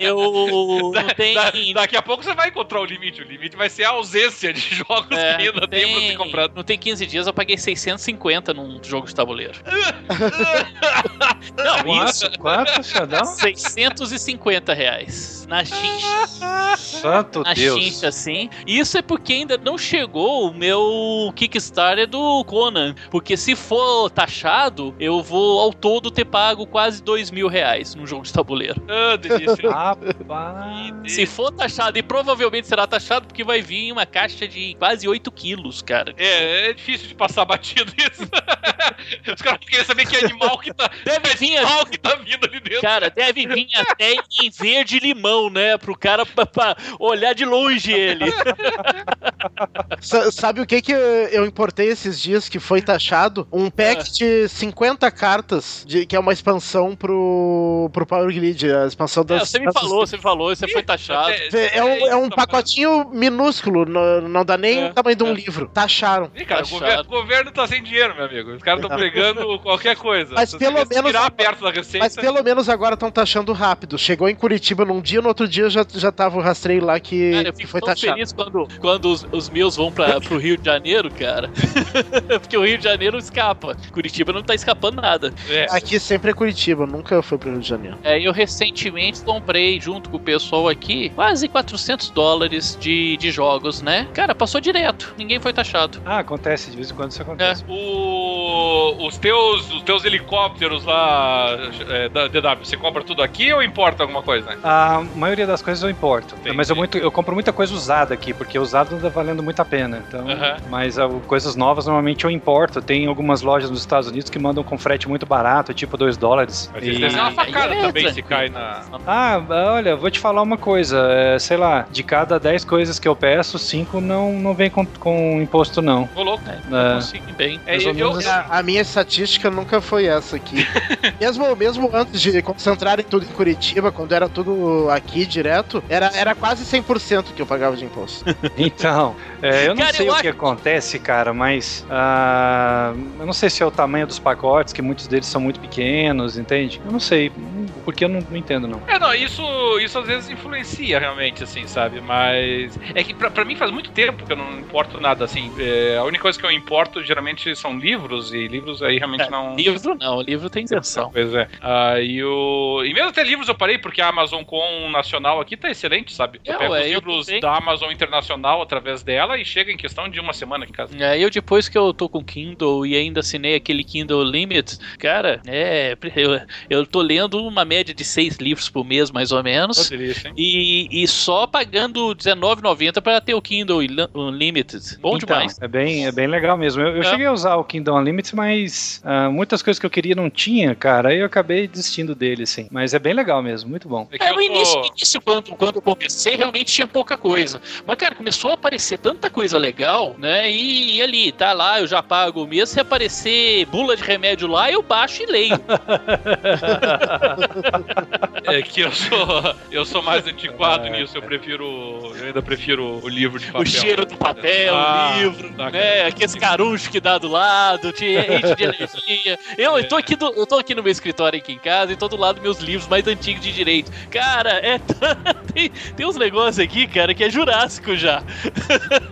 eu [laughs] não tenho. Da, daqui a pouco você vai encontrar o limite. O limite vai ser a ausência de jogos é, que ainda tem, tem pra ser comprado. Não tem 15 dias, eu paguei 650 num jogo de tabuleiro. [laughs] não, quanto, isso. Quanto, Xandão? 650 reais. Na chincha. Santo na Deus. Na chincha, sim. Isso é porque ainda não chegou o meu Kickstarter do Conan. Porque se for taxado, eu vou ao todo ter pago quase 2 mil reais num jogo de tabuleiro. Ah, delícia. Rapaz. Se for taxado, e provavelmente será taxado porque vai vir uma caixa de quase 8 quilos, cara. É, é difícil de passar batido isso. [laughs] [laughs] Os caras querem saber que animal que tá. Deve vir animal que tá vindo ali dentro. Cara, deve vir até em verde limão, né? Pro cara pra, pra olhar de longe ele. [laughs] Sabe o que que eu importei esses dias que foi taxado? Um pack ah. de 50 cartas, de, que é uma expansão pro, pro Power Grid, a expansão das. É, você me falou, você me falou, você foi taxado. É, é, um, é um pacotinho minúsculo, não, não dá nem é, o tamanho de um é. livro. Taxaram. Ih, cara, taxaram. O, governo, o governo tá sem dinheiro, meu amigo. Os caras estão pregando qualquer coisa. Mas pelo menos. perto da receita. Mas pelo menos agora estão taxando rápido. Chegou em Curitiba num dia, no outro dia já, já tava o rastreio lá que, cara, eu fico foi tão taxado. feliz quando, quando os, os meus vão pra, pro Rio de Janeiro, cara. [laughs] Porque o Rio de Janeiro escapa. Curitiba não tá escapando nada. É. Aqui sempre é Curitiba, nunca foi pro Rio de Janeiro. É, eu recentemente comprei, junto com o pessoal aqui, quase 400 dólares de, de jogos, né? Cara, passou direto. Ninguém foi taxado. Ah, acontece. De vez em quando isso acontece. É. O, os, teus, os teus helicópteros lá, é, da DW, você compra tudo aqui ou importa alguma coisa? A maioria das coisas eu importo. Entendi. Mas eu, muito, eu compro muita coisa usada aqui, porque usado anda valendo muito a pena. Então, Mas uh, coisas novas normalmente eu importo. Tem algumas lojas nos Estados Unidos que mandam com frete muito barato, tipo 2 dólares. Mas e... uma facada é, também se cai na. Ah, olha, vou te falar uma coisa. É, sei lá, de cada 10 coisas que eu peço, 5 não, não vem com, com imposto, não. Ô, louco. É, consigo bem. É, eu, eu, a, a, minha estatística nunca foi essa aqui. [laughs] mesmo, mesmo antes de concentrarem tudo em Curitiba, quando era tudo aqui direto, era, era quase 100% que eu pagava de imposto. [laughs] então, é, eu não cara, sei eu o acho... que acontece, cara, mas uh, eu não sei se é o tamanho dos pacotes, que muitos deles são muito pequenos, entende? Eu não sei, porque eu não, não entendo, não. É, não, isso, isso às vezes influencia realmente, assim, sabe? Mas é que pra, pra mim faz muito tempo que eu não importo nada, assim. É, a única coisa que eu importo geralmente são livros, e livros aí realmente é, não. Livro não, livro tem isenção. Pois é. Ah, e, o... e mesmo até livros eu parei, porque a Amazon com nacional aqui tá excelente, sabe? Eu, eu pego os livros da Amazon Internacional através dela e chega em questão de uma semana aqui em casa. É, eu depois que eu tô com Kindle e ainda assinei aquele Kindle Limit, cara, é. Eu, eu tô lendo uma média de seis livros por mês, mais ou menos. Delícia, e, e só pagando R$19,90 para ter o Kindle Unlimited. Bom então, demais. É bem, é bem legal mesmo. Eu, eu é. cheguei a usar o Kindle Unlimited, mas uh, muitas coisas que eu queria não tinha, cara. Aí eu acabei desistindo dele, assim. Mas é bem legal mesmo, muito bom. É, no início, início quando, quando eu comecei, realmente tinha pouca coisa. Mas, cara, começou a aparecer tanta coisa legal, né? E, e ali, tá lá, eu já pago mesmo. Se aparecer bula de remédio lá, eu baixo e leio. [laughs] é que eu sou, eu sou mais antiquado nisso. Eu prefiro. Eu ainda prefiro o livro de papel. O cheiro do papel, ah, o livro, tá, né? Aqueles carunchos que dá do lado, te de. Eu, eu, tô aqui do, eu tô aqui no meu escritório aqui em casa e tô do lado meus livros mais antigos de direito. Cara, é [laughs] tem, tem uns negócios aqui, cara, que é jurássico já.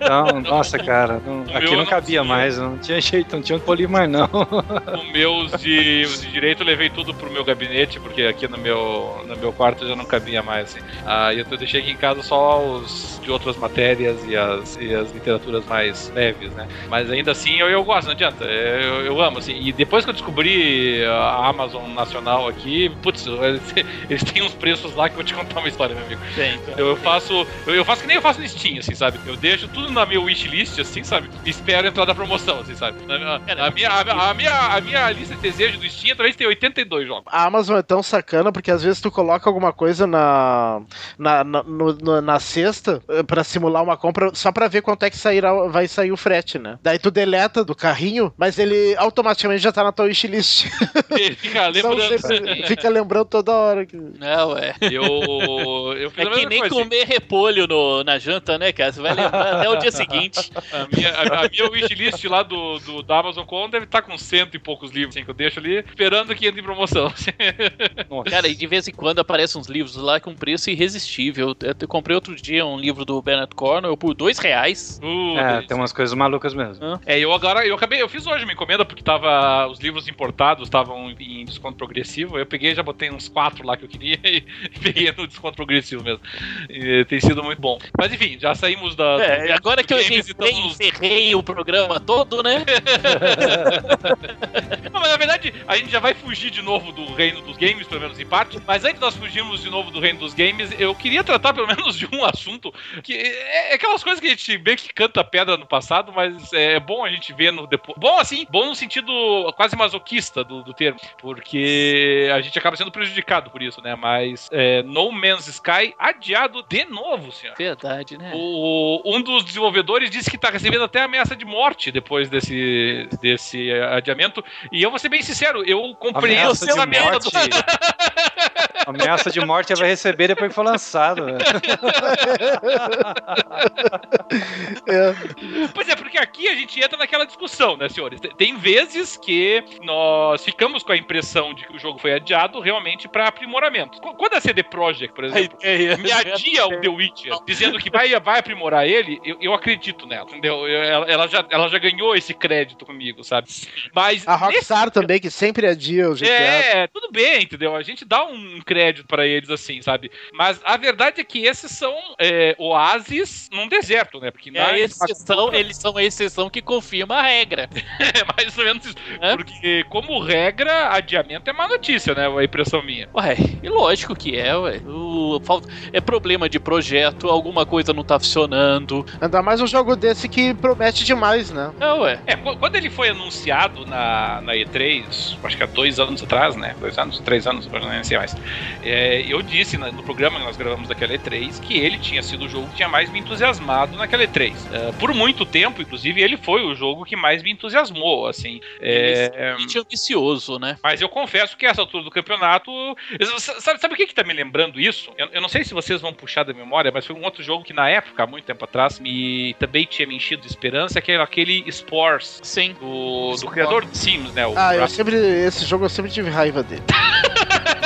Não, nossa, cara. Não, aqui não cabia mais, não tinha jeito, não tinha onde polir mais, não. O meu de, de direito eu levei tudo pro meu gabinete, porque aqui no meu, no meu quarto já não cabia mais. Assim. Aí eu deixei aqui em casa só os de outras matérias e as, e as literaturas mais leves, né? Mas ainda assim eu, eu gosto, não adianta. Eu, eu amo, assim. E depois que eu descobri a Amazon Nacional aqui, putz, [laughs] eles têm uns preços lá que eu vou te contar uma história, meu amigo. Tem, Eu faço. Eu, eu faço que nem eu faço no Steam, assim, sabe? Eu deixo tudo na minha wishlist, assim, sabe? E espero entrar da promoção, assim, sabe? A, a, minha, a, a, minha, a minha lista de desejo do Steam talvez tenha 82 jogos. A Amazon é tão sacana porque às vezes tu coloca alguma coisa na, na, na, no, na cesta eh, pra simular uma compra só pra ver quanto é que sairá, vai sair o frete, né? Daí tu deleta do carrinho, mas ele automaticamente já tá na tua wishlist. [laughs] Ele fica lembrando. fica lembrando toda hora. Que... Não, é. Eu, eu fiz é que nem coisa. com comer repolho no, na janta, né, cara? Você vai lembrar até o dia seguinte. A minha, a, a minha wishlist lá do, do, da Amazon Com deve estar tá com cento e poucos livros, assim, que eu deixo ali, esperando que entre em promoção. Cara, e de vez em quando aparecem uns livros lá com preço irresistível. Eu, eu comprei outro dia um livro do Bernard Cornwell por dois reais. Uh, é, tem umas coisas malucas mesmo. É, eu agora, eu acabei, eu fiz hoje uma encomenda porque tava, os livros importados estavam em desconto progressivo. Eu peguei, já botei uns quatro lá que eu queria [laughs] e, peguei no desconto progressivo mesmo. E, tem sido muito bom. Mas enfim, já saímos da. É, agora que eu encerrei, encerrei o programa todo, né? [laughs] Não, mas na verdade, a gente já vai fugir de novo do reino dos games, pelo menos em parte. Mas antes de nós fugirmos de novo do reino dos games, eu queria tratar pelo menos de um assunto que é, é aquelas coisas que a gente bem que canta pedra no passado, mas é bom a gente ver no depois. Bom assim, bom no sentido quase masoquista do, do termo, porque a gente acaba sendo prejudicado por isso, né? Mas é, No Man's Sky adiado de novo, senhor. Verdade, né? O, um dos desenvolvedores disse que tá recebendo até ameaça de morte depois desse, desse adiamento. E eu vou ser bem sincero, eu compreendo [laughs] ameaça de morte. Do... ameaça de morte vai receber depois que for lançado. é. [laughs] Pois é, porque aqui a gente entra naquela discussão, né, senhores? Tem vezes que nós ficamos com a impressão de que o jogo foi adiado realmente para aprimoramento. Quando a CD Projekt, por exemplo, me adia o The Witcher, dizendo que vai, vai aprimorar ele, eu, eu acredito nela, entendeu? Ela, ela, já, ela já ganhou esse crédito comigo, sabe? Mas a Rockstar nesse... também, que sempre adia o GTA. É, tudo bem, entendeu? A gente dá um crédito para eles assim, sabe? Mas a verdade é que esses são é, oásis num deserto, né? Porque é exceção, eles são a exceção que confirma a regra. [laughs] mais ou menos isso. É? Porque, como regra, adiamento é má notícia, né? A impressão minha. Ué, e lógico que é, ué. O, é problema de projeto, alguma coisa não tá funcionando. Ainda mais um jogo desse que promete demais, né? É, ué. É, quando ele foi anunciado na, na E3, acho que há dois anos atrás, né? Dois anos, três anos, não sei mais. É, eu disse no programa que nós gravamos daquela E3 que ele tinha sido o jogo que tinha mais me entusiasmado naquela E3. É, por muito tempo, inclusive, ele foi o jogo que mais me entusiasmou, assim. É, é ambicioso, né? Mas eu confesso que essa altura do campeonato. Sabe, sabe o que, que tá me lembrando isso? Eu, eu, não sei se vocês vão puxar da memória, mas foi um outro jogo que na época, há muito tempo atrás, me também tinha me enchido de esperança, que era aquele Spores. Sim. Do, do criador de Sims, né? ah, eu sempre. Esse jogo eu sempre tive raiva dele. [laughs]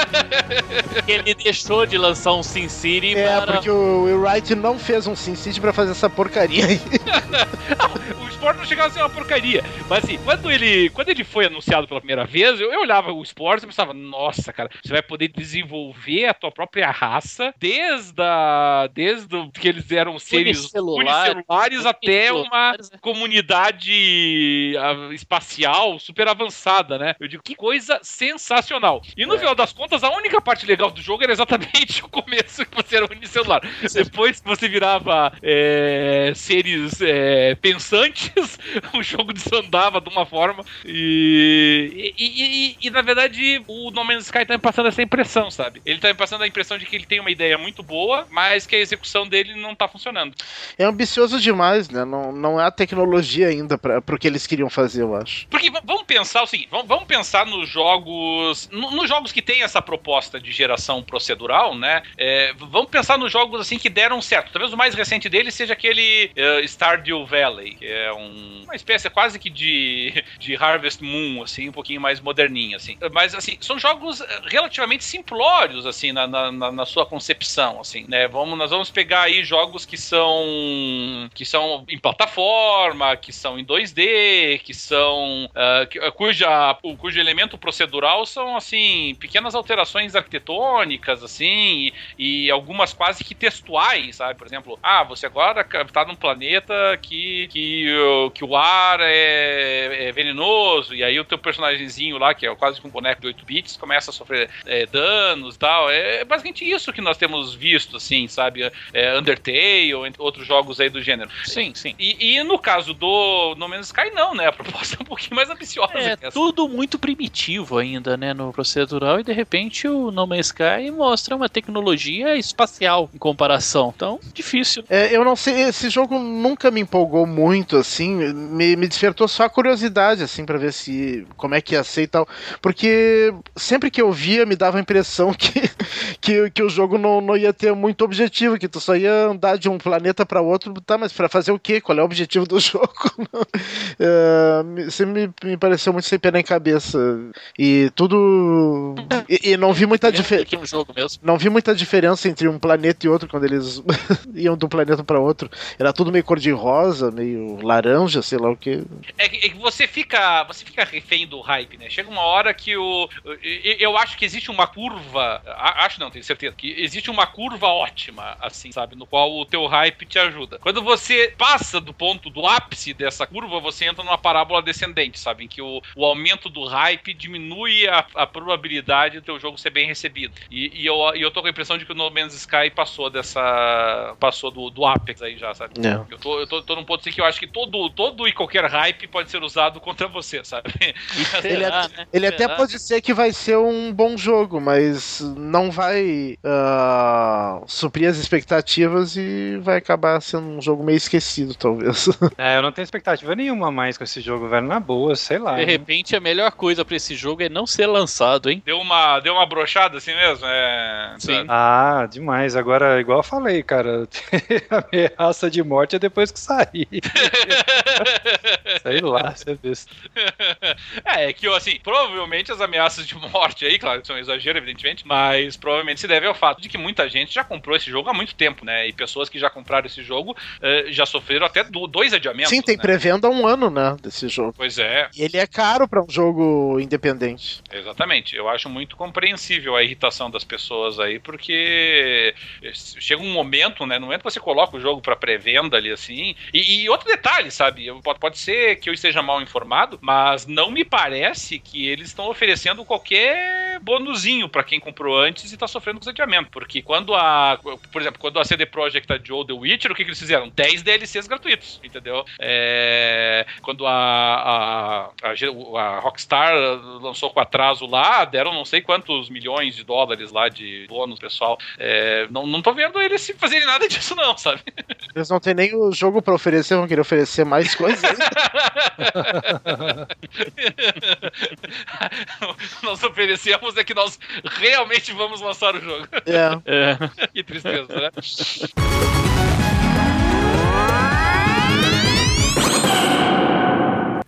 ele deixou de lançar um Sin City é, para... porque o Will Wright não fez um Sin City pra fazer essa porcaria aí. [laughs] o Sport não chegava a ser uma porcaria. Mas assim, quando ele, quando ele foi anunciado pela primeira vez, eu, eu olhava o Sport e pensava, nossa, cara, você vai poder desenvolver a tua própria raça desde, a, desde que eles eram seres unicelulares até uma né? comunidade ah, espacial super avançada, né? Eu digo, que coisa sensacional. E no é. final das contas, a única parte legal do jogo era exatamente [laughs] o começo que você era unicelular. Depois que você virava é, seres é, pensantes, [laughs] o jogo desandava de uma forma. E, e, e, e, na verdade, o No Man's Sky tá me passando essa impressão, sabe? Ele tá me passando a impressão de que ele tem uma ideia muito boa, mas que a execução dele não tá funcionando. É ambicioso demais, né? Não, não é a tecnologia ainda para pro que eles queriam fazer, eu acho. Porque vamos pensar o seguinte: vamos, vamos pensar nos jogos. nos jogos que tem essa proposta de geração procedural, né? É, vamos pensar nos jogos assim que deram certo. Talvez o mais recente dele seja aquele uh, Stardew Valley, que é um, uma espécie quase que de, [laughs] de Harvest Moon, assim, um pouquinho mais moderninho, assim. Mas, assim, são jogos relativamente simplórios, assim, na, na, na sua concepção, assim, né? Vamos, nós vamos pegar aí jogos que são que são em plataforma, que são em 2D, que são uh, cuja, cujo elemento procedural são, assim, pequenas alterações arquitetônicas, assim, e, e, algumas quase que textuais, sabe? Por exemplo, ah, você agora está num planeta que, que, que o ar é, é, venenoso, e aí o teu personagemzinho lá, que é quase que um boneco de 8 bits, começa a sofrer é, danos e tal. É basicamente isso que nós temos visto, assim, sabe? É, Undertale, entre outros jogos aí do gênero. Sim, sim. E, e no caso do No Man's Sky, não, né? A [laughs] proposta é um pouquinho mais ambiciosa. É, tudo muito primitivo ainda, né? No procedural, e de repente o No Man's Sky mostra uma tecnologia espacial em comparação. Então, difícil. É, eu não sei, esse jogo nunca me empolgou muito, assim, me, me despertou só a curiosidade, assim, para ver se como é que ia ser e tal. Porque sempre que eu via, me dava a impressão [laughs] que, que, que o jogo não, não ia ter muito objetivo, que tu só ia andar de um planeta para outro, tá, mas para fazer o quê? Qual é o objetivo do [laughs] jogo? é, sempre me, me pareceu muito sem pé nem cabeça. E tudo. E, e não vi muita diferença. Não vi muita diferença entre um planeta e outro quando eles [laughs] iam de um planeta para outro. Era tudo meio cor-de-rosa, meio laranja, sei lá o que. É que, é que você fica. Você fica refém do hype, né? Chega uma hora que o. Eu acho que existe uma curva. Acho não, tenho certeza. Que existe uma curva ótima, assim, sabe? No qual o teu hype te ajuda. Quando você passa do ponto do ápice dessa curva, você entra numa parábola descendente, sabe? Em que o, o aumento do hype diminui a, a probabilidade do teu jogo ser bem recebido. E, e, eu, e eu tô com a impressão de que o No Man's Sky passou dessa. passou do, do Apex aí já, sabe? É. Eu, tô, eu tô, tô num ponto assim que eu acho que todo, todo e qualquer hype pode ser usado contra você, sabe? [laughs] ele, né? ele até pode ser que vai ser um bom jogo, mas não vai uh, suprir as expectativas e vai acabar sendo um jogo meio esquecido, talvez. [laughs] É, eu não tenho expectativa nenhuma mais com esse jogo, velho. Na boa, sei lá. De repente, a melhor coisa pra esse jogo é não ser lançado, hein? Deu uma, deu uma brochada assim mesmo? É... Sim. Ah, demais. Agora, igual eu falei, cara, [laughs] ameaça de morte é depois que sair. [laughs] sei lá, você vê. [laughs] É, é que, assim, provavelmente as ameaças de morte aí, claro, são um exagero, evidentemente, mas provavelmente se deve ao fato de que muita gente já comprou esse jogo há muito tempo, né? E pessoas que já compraram esse jogo uh, já sofreram até do, dois adiamentos. Sim, tem né? pré-venda há um ano, né? Desse jogo. Pois é. E ele é caro para um jogo independente. Exatamente. Eu acho muito compreensível a irritação das pessoas aí, porque chega um momento, né? No momento que você coloca o jogo para pré-venda ali assim. E, e, outro detalhe, sabe? Pode, pode ser que eu esteja mal informado, mas não me parece que eles estão oferecendo qualquer bonuzinho para quem comprou antes e tá sofrendo com adiamento. Porque quando a. Por exemplo, quando a CD Projekt adiou The Witcher, o que, que eles fizeram? 10 DLCs gratuitos, entendeu? É, quando a, a, a, a, Rockstar lançou com atraso lá, deram não sei quantos milhões de dólares lá de bônus, pessoal. É, não, não tô vendo eles fazerem nada disso, não, sabe? [laughs] Eles não têm nem o jogo para oferecer, vão querer oferecer mais coisas. [laughs] nós oferecemos é que nós realmente vamos lançar o jogo. É. é. [laughs] que tristeza, né?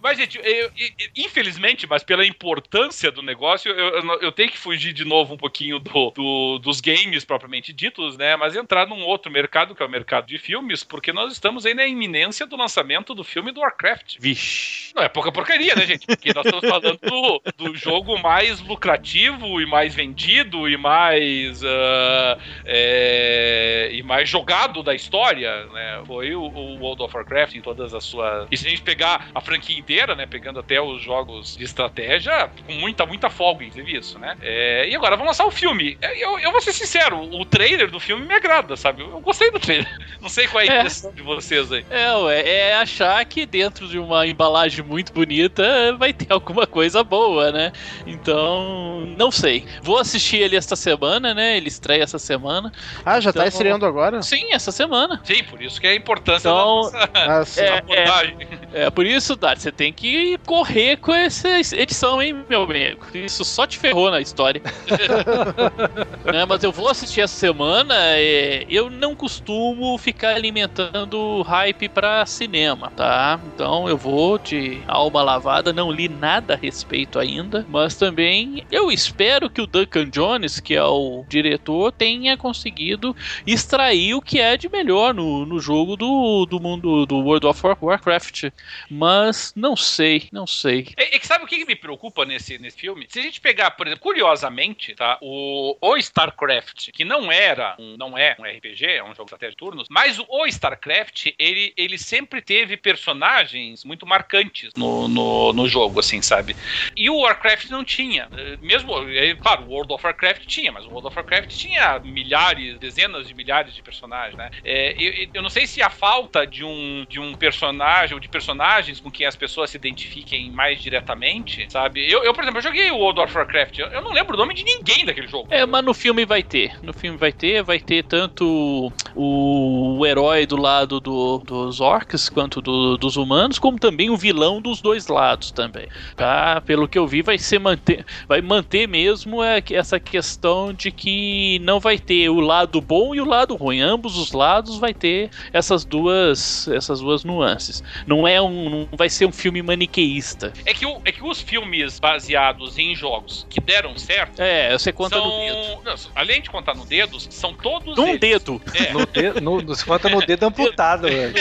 Mas, gente, eu, eu, infelizmente, mas pela importância do negócio, eu, eu, tenho que fugir de novo um pouquinho do, do, dos games propriamente ditos, né? Mas entrar num outro mercado, que é o mercado de filmes, porque nós estamos aí na iminência do lançamento do filme do Warcraft. Vixe. Não é pouca porcaria, né, gente? Porque nós estamos falando do, do jogo mais lucrativo e mais vendido e mais. Uh, é, e mais jogado da história, né? Foi o, o World of Warcraft em todas as suas. E se a gente pegar a franquia inteira, inteira, né? Pegando até os jogos de estratégia, com muita, muita folga, inclusive isso, né? É, e agora vamos lançar o filme. É, eu, eu vou ser sincero, o trailer do filme me agrada, sabe? Eu, gostei do trailer. [laughs] Não sei qual é a impressão é. de vocês aí. É, ué, é achar que dentro de uma embalagem muito bonita vai ter alguma coisa boa, né? Então, não sei. Vou assistir ele esta semana, né? Ele estreia essa semana. Ah, já tá então, tá estreando agora? Sim, essa semana. Sim, por isso que é a importância então, da nossa [laughs] é, é, é, por isso, Dart, você tem que correr com essa edição, hein, meu amigo? Isso só te ferrou na história. [laughs] né, mas eu vou assistir essa semana. É, eu não costumo ficar alimentando hype pra cinema, tá? Então eu vou de alma lavada. Não li nada a respeito ainda, mas também eu espero que o Duncan Jones, que é o diretor, tenha conseguido extrair o que é de melhor no, no jogo do, do mundo do World of Warcraft. Mas não não sei, não sei. É, é que sabe o que me preocupa nesse, nesse filme? Se a gente pegar, por exemplo, curiosamente, tá? O, o StarCraft, que não era, um, não é um RPG, é um jogo de estratégia de turnos, mas o, o StarCraft, ele, ele sempre teve personagens muito marcantes no, no, no jogo, assim, sabe? E o Warcraft não tinha. Mesmo, é, claro, o World of Warcraft tinha, mas o World of Warcraft tinha milhares, dezenas de milhares de personagens, né? É, eu, eu não sei se a falta de um, de um personagem ou de personagens com quem as pessoas se identifiquem mais diretamente, sabe? Eu, eu por exemplo, eu joguei o World of Warcraft, eu, eu não lembro o nome de ninguém daquele jogo. É, mas no filme vai ter. No filme vai ter, vai ter tanto o, o herói do lado do, dos orcs quanto do, dos humanos, como também o vilão dos dois lados também. Tá? Pelo que eu vi, vai ser manter, vai manter mesmo é, essa questão de que não vai ter o lado bom e o lado ruim. Ambos os lados vai ter essas duas, essas duas nuances. Não é um, não vai ser um filme maniqueísta. É que, o, é que os filmes baseados em jogos que deram certo. É, você conta são, no dedo. Não, além de contar no dedo, são todos. Num eles, dedo. É, No dedo, no, você conta no dedo amputado, [laughs] velho.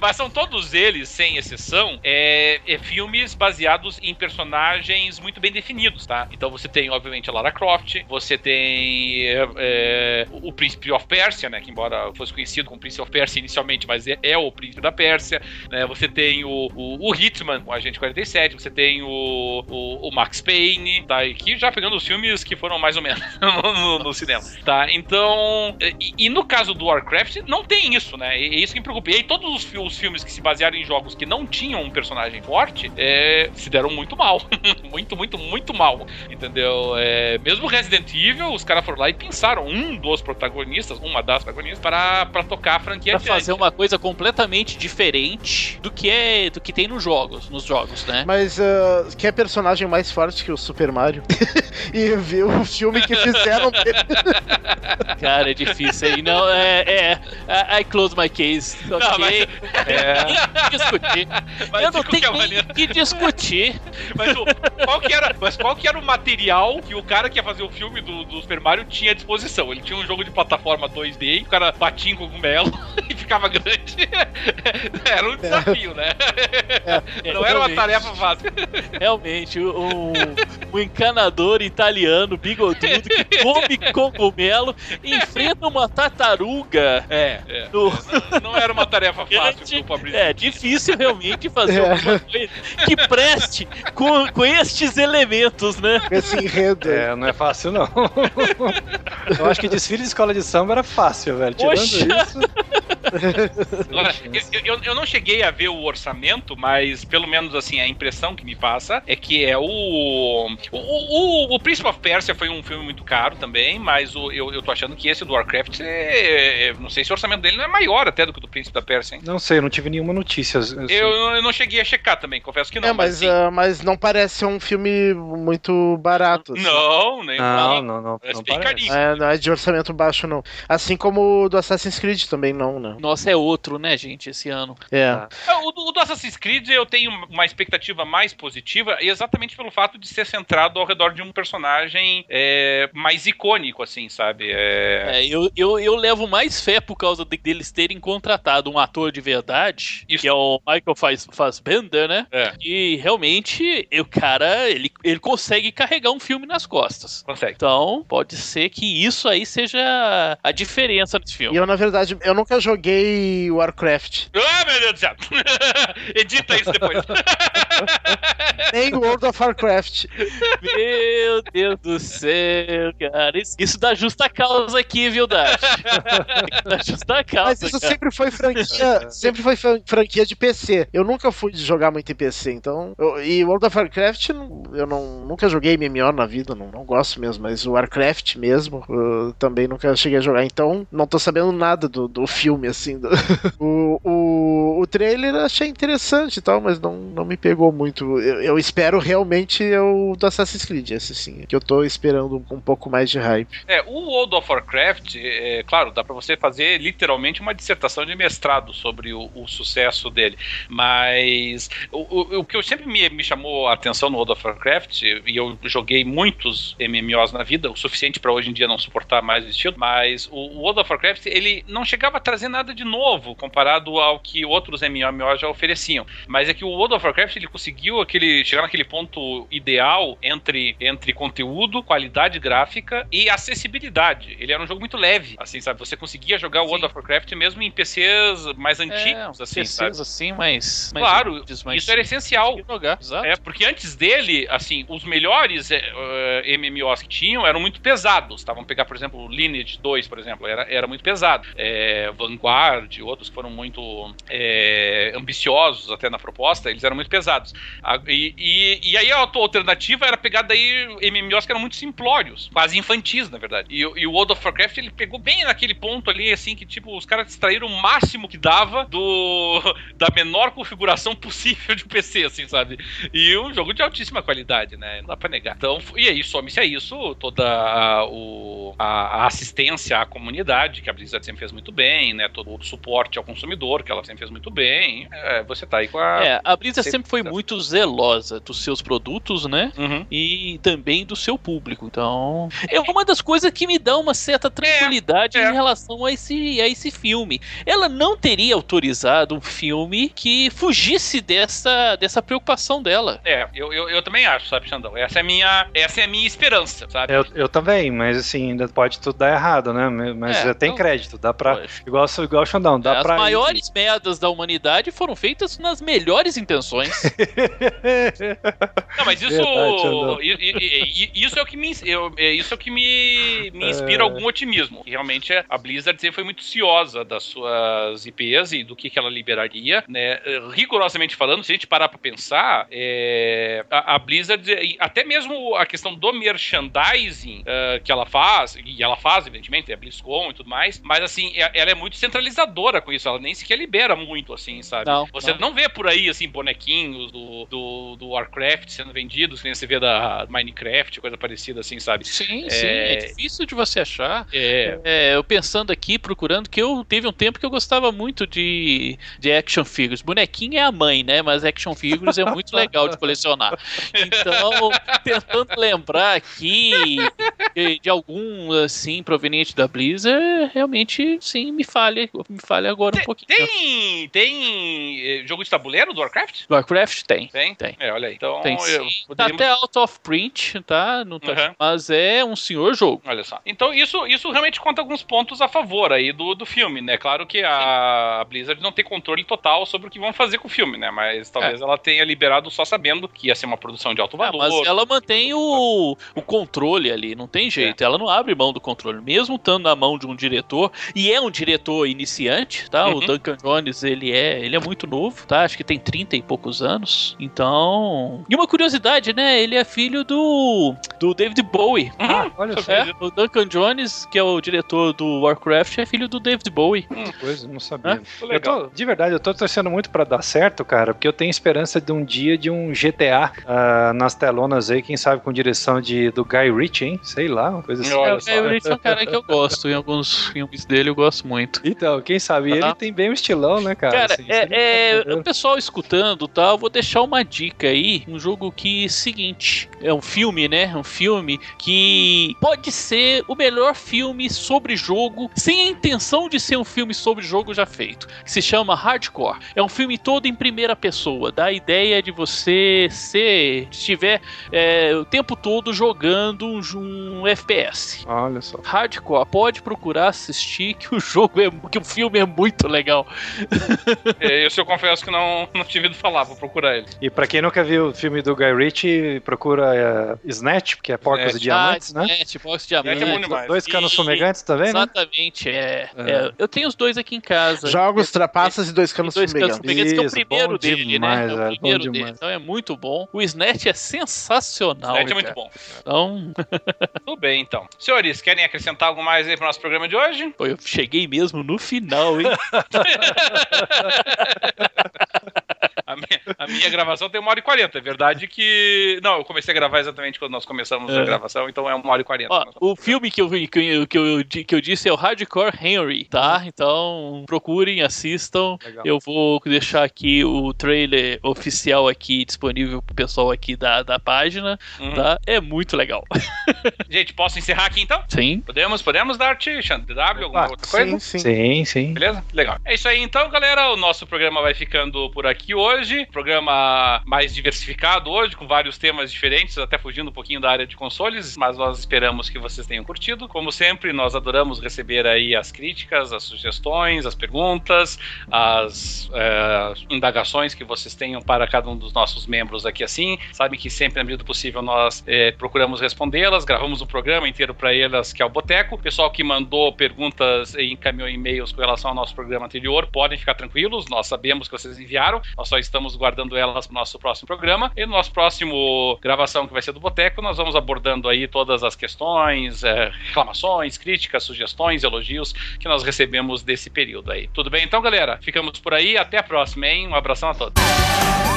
mas são todos eles, sem exceção, é, é filmes baseados em personagens muito bem definidos, tá? Então você tem, obviamente, a Lara Croft, você tem é, é, o Príncipe of Pérsia, né? Que embora fosse conhecido como Príncipe of Pérsia inicialmente, mas é, é o Príncipe da Pérsia, né? Você tem o, o, o Hitman, o Agente 47, você tem o, o, o Max Payne, tá? E que já pegando os filmes que foram mais ou menos [laughs] no, no, cinema, tá? Então, e, e no caso do Warcraft, não tem isso, né? E é isso que me preocupa. E aí todos os, os filmes que se basearam em jogos que não tinham um personagem forte, é, se deram muito mal. [laughs] muito, muito, muito mal. Entendeu? É, mesmo Resident Evil, os caras foram lá e pensaram um dos protagonistas, uma das protagonistas, para, para tocar a franquia Pra adiante. fazer uma coisa completamente diferente do que é do que tem nos jogos, nos jogos, né? Mas uh, quer personagem mais forte que o Super Mario? [laughs] e ver o filme que fizeram dele. [laughs] Cara, é difícil aí. Não, é, é. I- close my case. [laughs] Ok. Não, mas- Tem que discutir. Mas Eu não tenho nem maneira- que discutir. Mas, o- qual que era, mas qual que era o material que o cara que ia fazer o filme do, do Super Mario tinha à disposição? Ele tinha um jogo de plataforma 2D, o cara batia em cogumelo e ficava grande. Era um desafio, né? Não era uma tarefa fácil. Realmente, um, um encanador italiano bigodudo que come cogumelo enfrenta uma tartaruga. É, é. No, Não, não era uma tarefa [laughs] fácil é difícil realmente fazer É. alguma coisa que preste com, com estes elementos, né? Esse enredo. É, não é fácil, não. [laughs] Eu acho que desfile de escola de samba era fácil, velho. Tirando Poxa. isso. Agora, eu, eu, eu não cheguei a ver o orçamento, mas pelo menos assim, a impressão que me passa é que é o. O, o, o Príncipe of Persia foi um filme muito caro também, mas o, eu, eu tô achando que esse do Warcraft é, é- Não sei se o orçamento dele não é maior até do que o do Príncipe da Pérsia, hein? Não sei, eu não tive nenhuma notícia. assim. Eu, eu não cheguei a checar também, confesso que não. É, mas, assim, ah, mas não parece ser um filme muito barato. assim. Não, nem Não, não, não. Parece não bem parece. carinho. É, não é de orçamento baixo, não. Assim como o do Assassin's Creed também não, né? Nossa, é outro, né, gente, esse ano. É. Ah, O, do- o do Assassin's Creed eu tenho uma expectativa mais positiva, exatamente pelo fato de ser centrado ao redor de um personagem é, mais icônico, assim, sabe? É, É, eu, eu, eu levo mais fé por causa de- deles terem contratado um ator de verdade, Isso. que é o Michael Fass- Fassbender, né? é, E realmente o cara, ele, ele consegue carregar um filme nas costas. consegue. Então, pode ser que isso aí seja a diferença desse E filme. eu, na verdade, eu nunca joguei Warcraft. Ah, meu Deus do céu! [laughs] Edita isso depois. [laughs] Nem World of Warcraft. Meu Deus do céu, cara. Isso, isso dá justa causa aqui, viu, Dart? [laughs] dá justa causa. Mas isso cara. sempre foi franquia. sempre foi fran- franquia de PC. Eu nunca fui jogar muito em PC, então. eu- e World of Warcraft, eu não, nunca joguei MMO na vida, não, não gosto mesmo. Mas o Warcraft mesmo, eu também nunca cheguei a jogar. Então, não tô sabendo nada do, do filme, assim. do- [laughs] o, o, o trailer achei interessante e tal, mas não, não me pegou muito. Eu, eu espero realmente é o do Assassin's Creed, esse sim. Que eu tô esperando um, um pouco mais de hype. É, o World of Warcraft, é, claro, dá pra você fazer literalmente uma dissertação de mestrado sobre o, o sucesso dele. Mas o, o- o que eu sempre me, me chamou a atenção no World of Warcraft, e eu joguei muitos MMOs na vida, o suficiente pra hoje em dia não suportar mais o estilo, mas o World of Warcraft ele não chegava a trazer nada de novo comparado ao que outros MMOs já ofereciam. Mas é que o World of Warcraft ele conseguiu aquele chegar naquele ponto ideal entre, entre conteúdo, qualidade gráfica e acessibilidade. Ele era um jogo muito leve, assim, sabe? Você conseguia jogar o World of Warcraft mesmo em PCs mais antigos, é, assim, PCs sabe? assim, mas, mas claro, isso era essencial. Jogar, exato. É, porque antes dele, assim, os melhores uh, eh, MMOs que tinham eram muito pesados. Estavam pegar, por exemplo, Lineage 2, por exemplo, era, era muito pesado. É, Vanguard, outros que foram muito é, ambiciosos até na proposta, eles eram muito pesados. E, e, e aí a alternativa era pegar daí MMOs que eram muito simplórios, quase infantis, na verdade. E, e o World of Warcraft, ele pegou bem naquele ponto ali, assim, que tipo, os caras extraíram o máximo que dava do [laughs] da menor configuração possível de PC, assim, sabe? E um jogo de altíssima qualidade, né? Não dá pra negar. Então, e aí, some-se a isso toda a, o, a, a, assistência à comunidade, que a Blizzard sempre fez muito bem, né? Todo o suporte ao consumidor, que ela sempre fez muito bem. É, você tá aí com a. É, a Blizzard sempre, sempre foi muito zelosa dos seus produtos, né? Uhum. E também do seu público. Então, é uma das coisas que me dá uma certa tranquilidade é, é. em relação a esse, a esse filme. Ela não teria autorizado um filme que fugisse dessa, dessa preocupação dela. É, eu, eu, eu também acho, sabe, Xandão? Essa é a minha, essa é a minha esperança, sabe? Eu, eu também, mas assim, ainda pode tudo dar errado, né? Mas é, tem então, crédito, dá pra. Igual, igual o Xandão, dá é, pra. As maiores merdas da humanidade foram feitas nas melhores intenções. [laughs] não, mas isso. Verdade, isso é o que me, é, isso é o que me, me inspira é. algum otimismo. Realmente a Blizzard sempre foi muito ciosa das suas IPs e do que, que ela liberaria, né? Rigorosamente falando, se a gente parar pra pensar, é, a, a, Blizzard, até mesmo a questão do merchandising uh, que ela faz, e ela faz, evidentemente, é a BlizzCon e tudo mais, mas assim, é, ela é muito centralizadora com isso, ela nem sequer libera muito, assim, sabe? Não, Você não. não vê por aí, assim, bonequinhos do, do, do, Warcraft sendo vendidos, que nem você vê da Minecraft, coisa parecida, assim, sabe? Sim, é... sim, é difícil de você achar. É... é... eu pensando aqui, procurando, que eu teve um tempo que eu gostava muito de, de action figures. Bonequinho é a mãe, né? Mas action figures é muito legal de colecionar. Então, tentando lembrar aqui de, de, algum, assim, proveniente da Blizzard, realmente, sim, me falha, me falha agora tem, um pouquinho. Tem, tem eh, jogo de tabuleiro do Warcraft? Do Warcraft tem. Tem? Tem. É, olha aí. Então, tem, eu, Tá até out of print, tá? Não tá uhum. Mas é um senhor jogo. Olha só. Então, isso, isso realmente conta alguns pontos a favor aí do, do filme, né? Claro que a, a Blizzard não tem controle total sobre o que vão fazer com o filme, né? Mas talvez é. ela tenha liberado só sabendo que ia ser uma produção de alto valor. É, mas ela mantém o, o controle ali, não tem jeito. É. Ela não abre mão do controle, mesmo estando na mão de um diretor. E é um diretor iniciante, tá? Uhum. O Duncan Jones, ele é, ele é muito novo, tá? Acho que tem 30 e poucos anos. Então. E uma curiosidade, né? Ele é filho do, do David Bowie. Uhum. Ah, olha só. É, o Duncan Jones, que é o diretor do Warcraft, é filho do David Bowie. Hum, coisa, não sabia. Eu tô, de verdade, eu tô torcendo muito para dar certo, cara, porque eu tenho esperança de um dia de um GTA uh, ah, nas telonas aí, quem sabe com direção de, do Guy Ritchie, hein? Sei lá, uma coisa assim. É, o Guy Ritchie é um cara que eu gosto, em alguns filmes dele eu gosto muito. Então, quem sabe, ele tem bem um estilão, né, cara? Cara, assim, é, é o pessoal escutando, tá? Eu vou deixar uma dica aí, um jogo que, seguinte, é um filme, né? Um filme que pode ser o melhor filme sobre jogo, sem a intenção de ser um filme sobre jogo já feito, que se chama Hardcore. É um filme todo em primeira pessoa, dá a ideia de você ser, estiver é, o tempo todo jogando um, um, FPS. Olha só. Hardcore, pode procurar assistir que o jogo é, que o filme é muito legal. É, eu confesso que não, não tive ido falar, vou procurar ele. E para quem nunca viu o filme do Guy Ritchie, procura uh, Snatch, que é Porcos e Diamantes, ah, né? Snatch, Porcos e Diamantes. É dois canos fumegantes também, né? Exatamente, é, é. Eu tenho os dois aqui em casa. Jogos, trapaças e dois canos dois fumegantes. Canos fumegantes, que é o primeiro dele, demais, né? É o primeiro dele. Então é muito bom. O Snatch é sensacional. Snatch é muito bom. Então. [laughs] [laughs] Tudo bem, então. Senhores, querem acrescentar algo mais aí pro nosso programa de hoje? Pô, eu cheguei mesmo no final, hein? [laughs] [laughs] a, minha, a, minha, gravação tem uma hora e quarenta. É verdade que. Não, eu comecei a gravar exatamente quando nós começamos é. a gravação, então é uma hora e quarenta. O filme que eu, que, eu, que, eu, que eu disse é o Hardcore Henry, tá? Então procurem, assistam. Legal. Eu vou deixar aqui o trailer oficial aqui disponível pro pessoal aqui da, da página, uhum. tá? É muito legal. [laughs] Gente, posso encerrar aqui então? Sim. Podemos, podemos dar DW, alguma outra coisa? Sim, sim. Sim, sim. Beleza? Legal. É isso aí então, galera. O nosso programa vai ficando por aqui hoje. programa mais diversificado hoje, com vários temas diferentes, até fugindo um pouquinho da área de consoles, mas nós esperamos que vocês tenham curtido. Como sempre, nós adoramos receber aí as críticas, as sugestões, as perguntas, as é, indagações que vocês tenham para cada um dos nossos membros aqui assim. Sabem que sempre, na medida do possível, nós é, procuramos respondê-las, gravamos um programa inteiro para elas, que é o Boteco. Pessoal que mandou perguntas e encaminhou e-mails com relação ao nosso programa anterior, podem ficar tranquilos, nós sabemos que vocês enviaram, nós só estamos guardando elas para o nosso próximo programa. E no nosso próximo gravação, que vai ser do Boteco, nós vamos abordando aí todas as questões, é, reclamações, críticas, sugestões, elogios que nós recebemos desse período aí. Tudo bem então, galera? Ficamos por aí, até a próxima, hein? Um abração a todos.